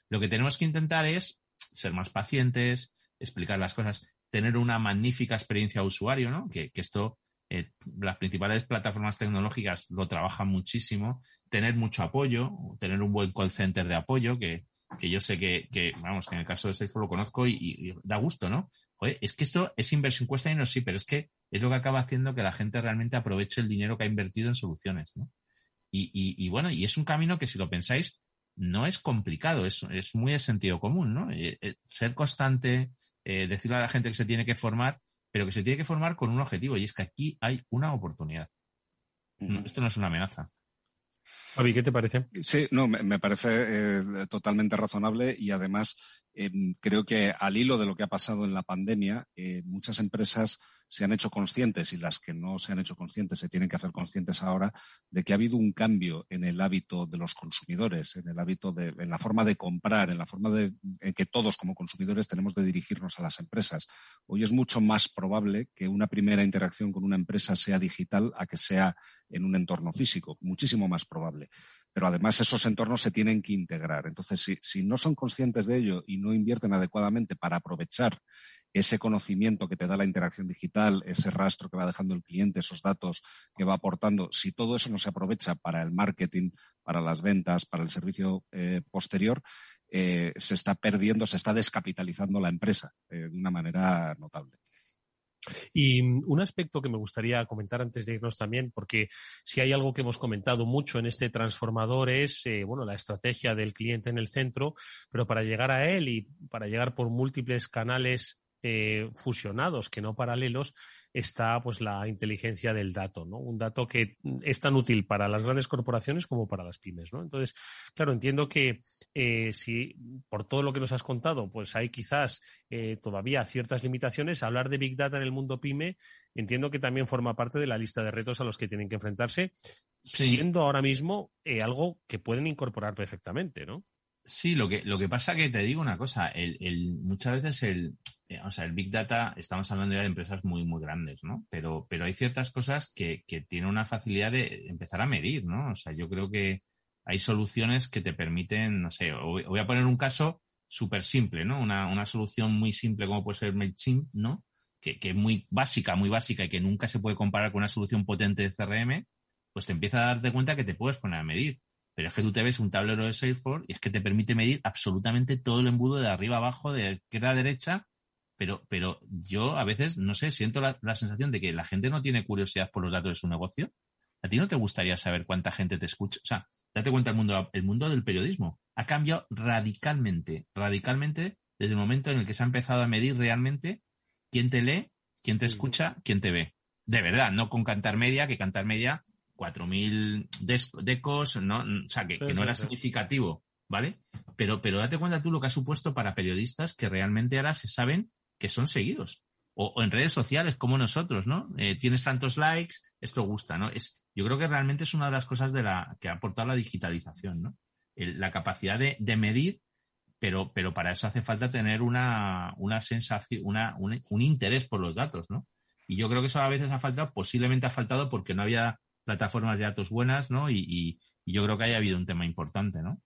Lo que tenemos que intentar es ser más pacientes, explicar las cosas tener una magnífica experiencia de usuario, ¿no? Que, esto, eh, las principales plataformas tecnológicas lo trabajan muchísimo, tener mucho apoyo, tener un buen call center de apoyo, que, yo sé que, vamos, que en el caso de Salesforce lo conozco y, da gusto, ¿no? Oye, es que esto es inversión, cuesta dinero, sí, pero es que es lo que acaba haciendo que la gente realmente aproveche el dinero que ha invertido en soluciones, ¿no? Y, bueno, y es un camino que si lo pensáis, no es complicado, es, es muy de sentido común, ¿no? Eh, eh, ser constante, eh, decirle a la gente que se tiene que formar, pero que se tiene que formar con un objetivo, y es que aquí hay una oportunidad. esto no es una amenaza. Avi, ¿qué te parece? Sí, no, me, parece eh, totalmente razonable y además em, creo que al hilo de lo que ha pasado en la pandemia, eh, muchas empresas se han hecho conscientes y las que no se han hecho conscientes se tienen que hacer conscientes ahora de que ha habido un cambio en el hábito de los consumidores, en el hábito de, en la forma de comprar, en la forma de, en que todos como consumidores tenemos de dirigirnos a las empresas. Hoy es mucho más probable que una primera interacción con una empresa sea digital a que sea en un entorno físico, muchísimo más probable. Pero además esos entornos se tienen que integrar. Entonces, si, si no son conscientes de ello y no invierten adecuadamente para aprovechar ese conocimiento que te da la interacción digital, ese rastro que va dejando el cliente, esos datos que va aportando, si todo eso no se aprovecha para el marketing, para las ventas, para el servicio eh, posterior, eh, se está perdiendo, se está descapitalizando la empresa de una manera notable. Y mm, un aspecto que me gustaría comentar antes de irnos también, porque si hay algo que hemos comentado mucho en este transformador es, eh, bueno, la estrategia del cliente en el centro, pero para llegar a él y para llegar por múltiples canales eh, fusionados, que no paralelos, está pues la inteligencia del dato, ¿no? Un dato que es tan útil para las grandes corporaciones como para las pymes, ¿no? Entonces, claro, entiendo que eh, si por todo lo que nos has contado, pues hay quizás eh, todavía ciertas limitaciones, hablar de Big Data en el mundo pyme, entiendo que también forma parte de la lista de retos a los que tienen que enfrentarse, siendo ahora mismo algo que pueden incorporar perfectamente, ¿no? Sí, lo que, lo que pasa que te digo una cosa, el, el, muchas veces el, eh, o sea, el Big Data, estamos hablando ya de empresas muy, muy grandes, ¿no? Pero, pero hay ciertas cosas que, que tienen una facilidad de empezar a medir, ¿no? O sea, yo creo que hay soluciones que te permiten, no sé, voy a poner un caso súper simple, ¿no? Una, una solución muy simple como puede ser MailChimp, ¿no? Que, que es muy básica, muy básica y que nunca se puede comparar con una solución potente de CRM, pues te empieza a darte cuenta que te puedes poner a medir. Pero es que tú te ves un tablero de Salesforce y es que te permite medir absolutamente todo el embudo de arriba abajo, de izquierda a derecha, pero, pero yo a veces, no sé, siento la, sensación de que la gente no tiene curiosidad por los datos de su negocio. ¿A ti no te gustaría saber cuánta gente te escucha? O sea, date cuenta, el mundo, el mundo del periodismo ha cambiado radicalmente, radicalmente desde el momento en el que se ha empezado a medir realmente quién te lee, quién te escucha, quién te ve. De verdad, no con Cantar Media, que Cantar Media 4.000 decos, ¿no? O sea, que, no era significativo, ¿vale? Pero, pero date cuenta tú lo que ha supuesto para periodistas que realmente ahora se saben que son seguidos. O, en redes sociales, como nosotros, ¿no? Eh, tienes tantos likes, esto gusta, ¿no? Es, yo creo que realmente es una de las cosas de la, que ha aportado la digitalización, ¿no? la capacidad de, medir, pero, pero para eso hace falta tener una, una sensación, una, un, interés por los datos, ¿no? Y yo creo que eso a veces ha faltado, posiblemente ha faltado porque no había plataformas de datos buenas, ¿no? Y, y, yo creo que haya habido un tema importante, ¿no?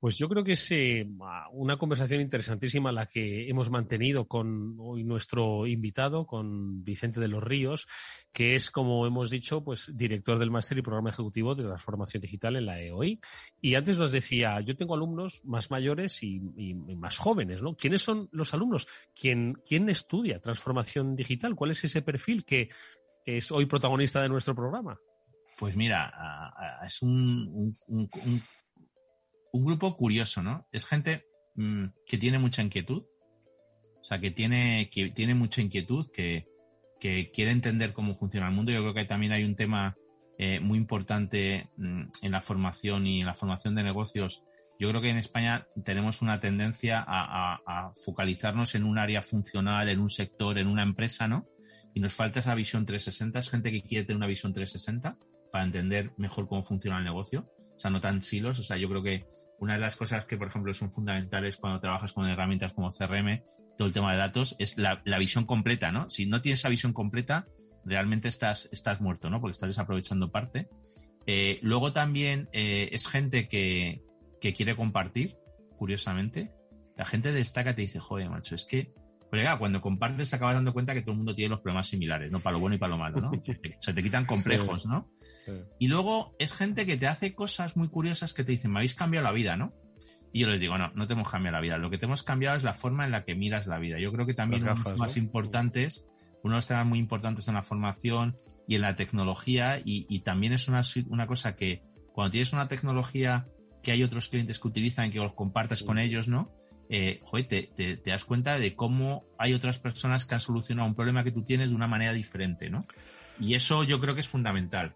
Pues yo creo que es eh, una conversación interesantísima la que hemos mantenido con hoy nuestro invitado, con Vicente de los Ríos, que es, como hemos dicho, pues director del máster y programa ejecutivo de transformación digital en la EOI. Y antes nos decía, yo tengo alumnos más mayores y, más jóvenes, ¿no? ¿Quiénes son los alumnos? ¿Quién, ¿Quién estudia transformación digital? ¿Cuál es ese perfil que es hoy protagonista de nuestro programa? Pues mira, es un, un, grupo curioso, ¿no? Es gente mm, que tiene mucha inquietud, o sea, que tiene, que tiene mucha inquietud, que, quiere entender cómo funciona el mundo. Yo creo que también hay un tema eh, muy importante mm, en la formación y en la formación de negocios. Yo creo que en España tenemos una tendencia a focalizarnos en un área funcional, en un sector, en una empresa, ¿no? y nos falta esa visión 360. Es gente que quiere tener una visión 360 para entender mejor cómo funciona el negocio. O sea, no tan silos. O sea, yo creo que una de las cosas que, por ejemplo, son fundamentales cuando trabajas con herramientas como CRM, todo el tema de datos, es la, visión completa, ¿no? Si no tienes esa visión completa, realmente estás, estás muerto, ¿no? Porque estás desaprovechando parte. Eh, luego también eh, es gente que, que quiere compartir, curiosamente. La gente destaca te dice, joder, macho, es que claro, cuando compartes te acabas dando cuenta que todo el mundo tiene los problemas similares, ¿no? Para lo bueno y para lo malo, ¿no? Se te quitan complejos, ¿no? Y luego es gente que te hace cosas muy curiosas que te dicen, me habéis cambiado la vida, ¿no? Y yo les digo, no, no te hemos cambiado la vida. Lo que te hemos cambiado es la forma en la que miras la vida. Yo creo que también uno de los más importantes, uno de los temas muy importantes en la formación y en la tecnología, y, también es una, una cosa que cuando tienes una tecnología que hay otros clientes que utilizan y que los compartes con ellos, ¿no? Eh, te, das cuenta de cómo hay otras personas que han solucionado un problema que tú tienes de una manera diferente, ¿no? Y eso yo creo que es fundamental.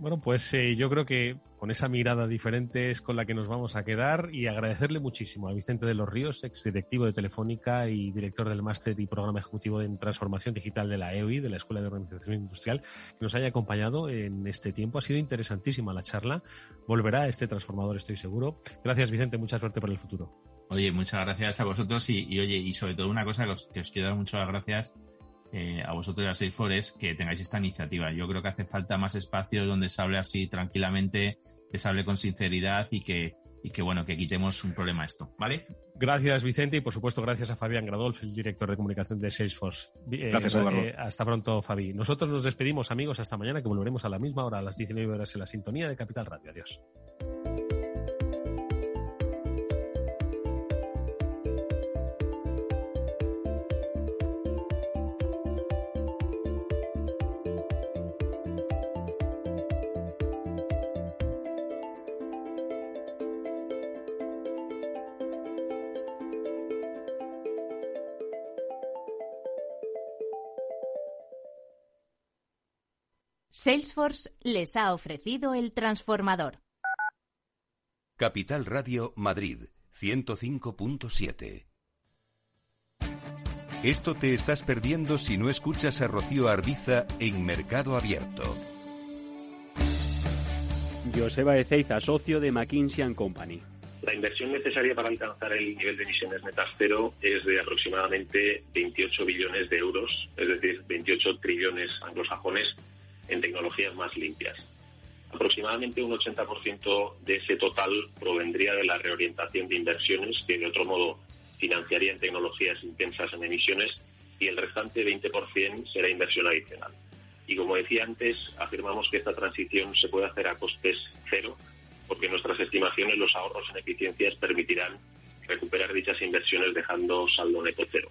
Bueno, pues eh, yo creo que con esa mirada diferente es con la que nos vamos a quedar y agradecerle muchísimo a Vicente de los Ríos, ex directivo de Telefónica y director del máster y programa ejecutivo en transformación digital de la EOI, de la Escuela de Organización Industrial, que nos haya acompañado en este tiempo. Ha sido interesantísima la charla. Volverá este transformador, estoy seguro. Gracias, Vicente. Mucha suerte para el futuro. Oye, muchas gracias a vosotros y, oye, y sobre todo una cosa que os, que os quiero dar muchas gracias eh, a vosotros y a Salesforce es que tengáis esta iniciativa. Yo creo que hace falta más espacios donde se hable así tranquilamente, que se hable con sinceridad y que, y que bueno, que quitemos un problema esto, ¿vale? Gracias, Vicente, y por supuesto, gracias a Fabián Gradolf, el director de comunicación de Salesforce. Eh, gracias, Eduardo. Eh, hasta pronto, Fabi. Nosotros nos despedimos, amigos, hasta mañana, que volveremos a la misma hora, a las 19 horas, en la sintonía de Capital Radio. Adiós. Salesforce les ha ofrecido el transformador. Capital Radio Madrid 105.7 Esto te estás perdiendo si no escuchas a Rocío Arbiza en Mercado Abierto. Joseba Ezeiza, socio de McKinsey Company. La inversión necesaria para alcanzar el nivel de emisiones netas cero es de aproximadamente 28 billones de euros, es decir, 28 trillones anglosajones en tecnologías más limpias. Aproximadamente un 80% de ese total provendría de la reorientación de inversiones que de otro modo financiarían tecnologías intensas en emisiones y el restante 20% será inversión adicional. Y como decía antes, afirmamos que esta transición se puede hacer a costes cero porque nuestras estimaciones los ahorros en eficiencias permitirán recuperar dichas inversiones dejando saldo neto cero.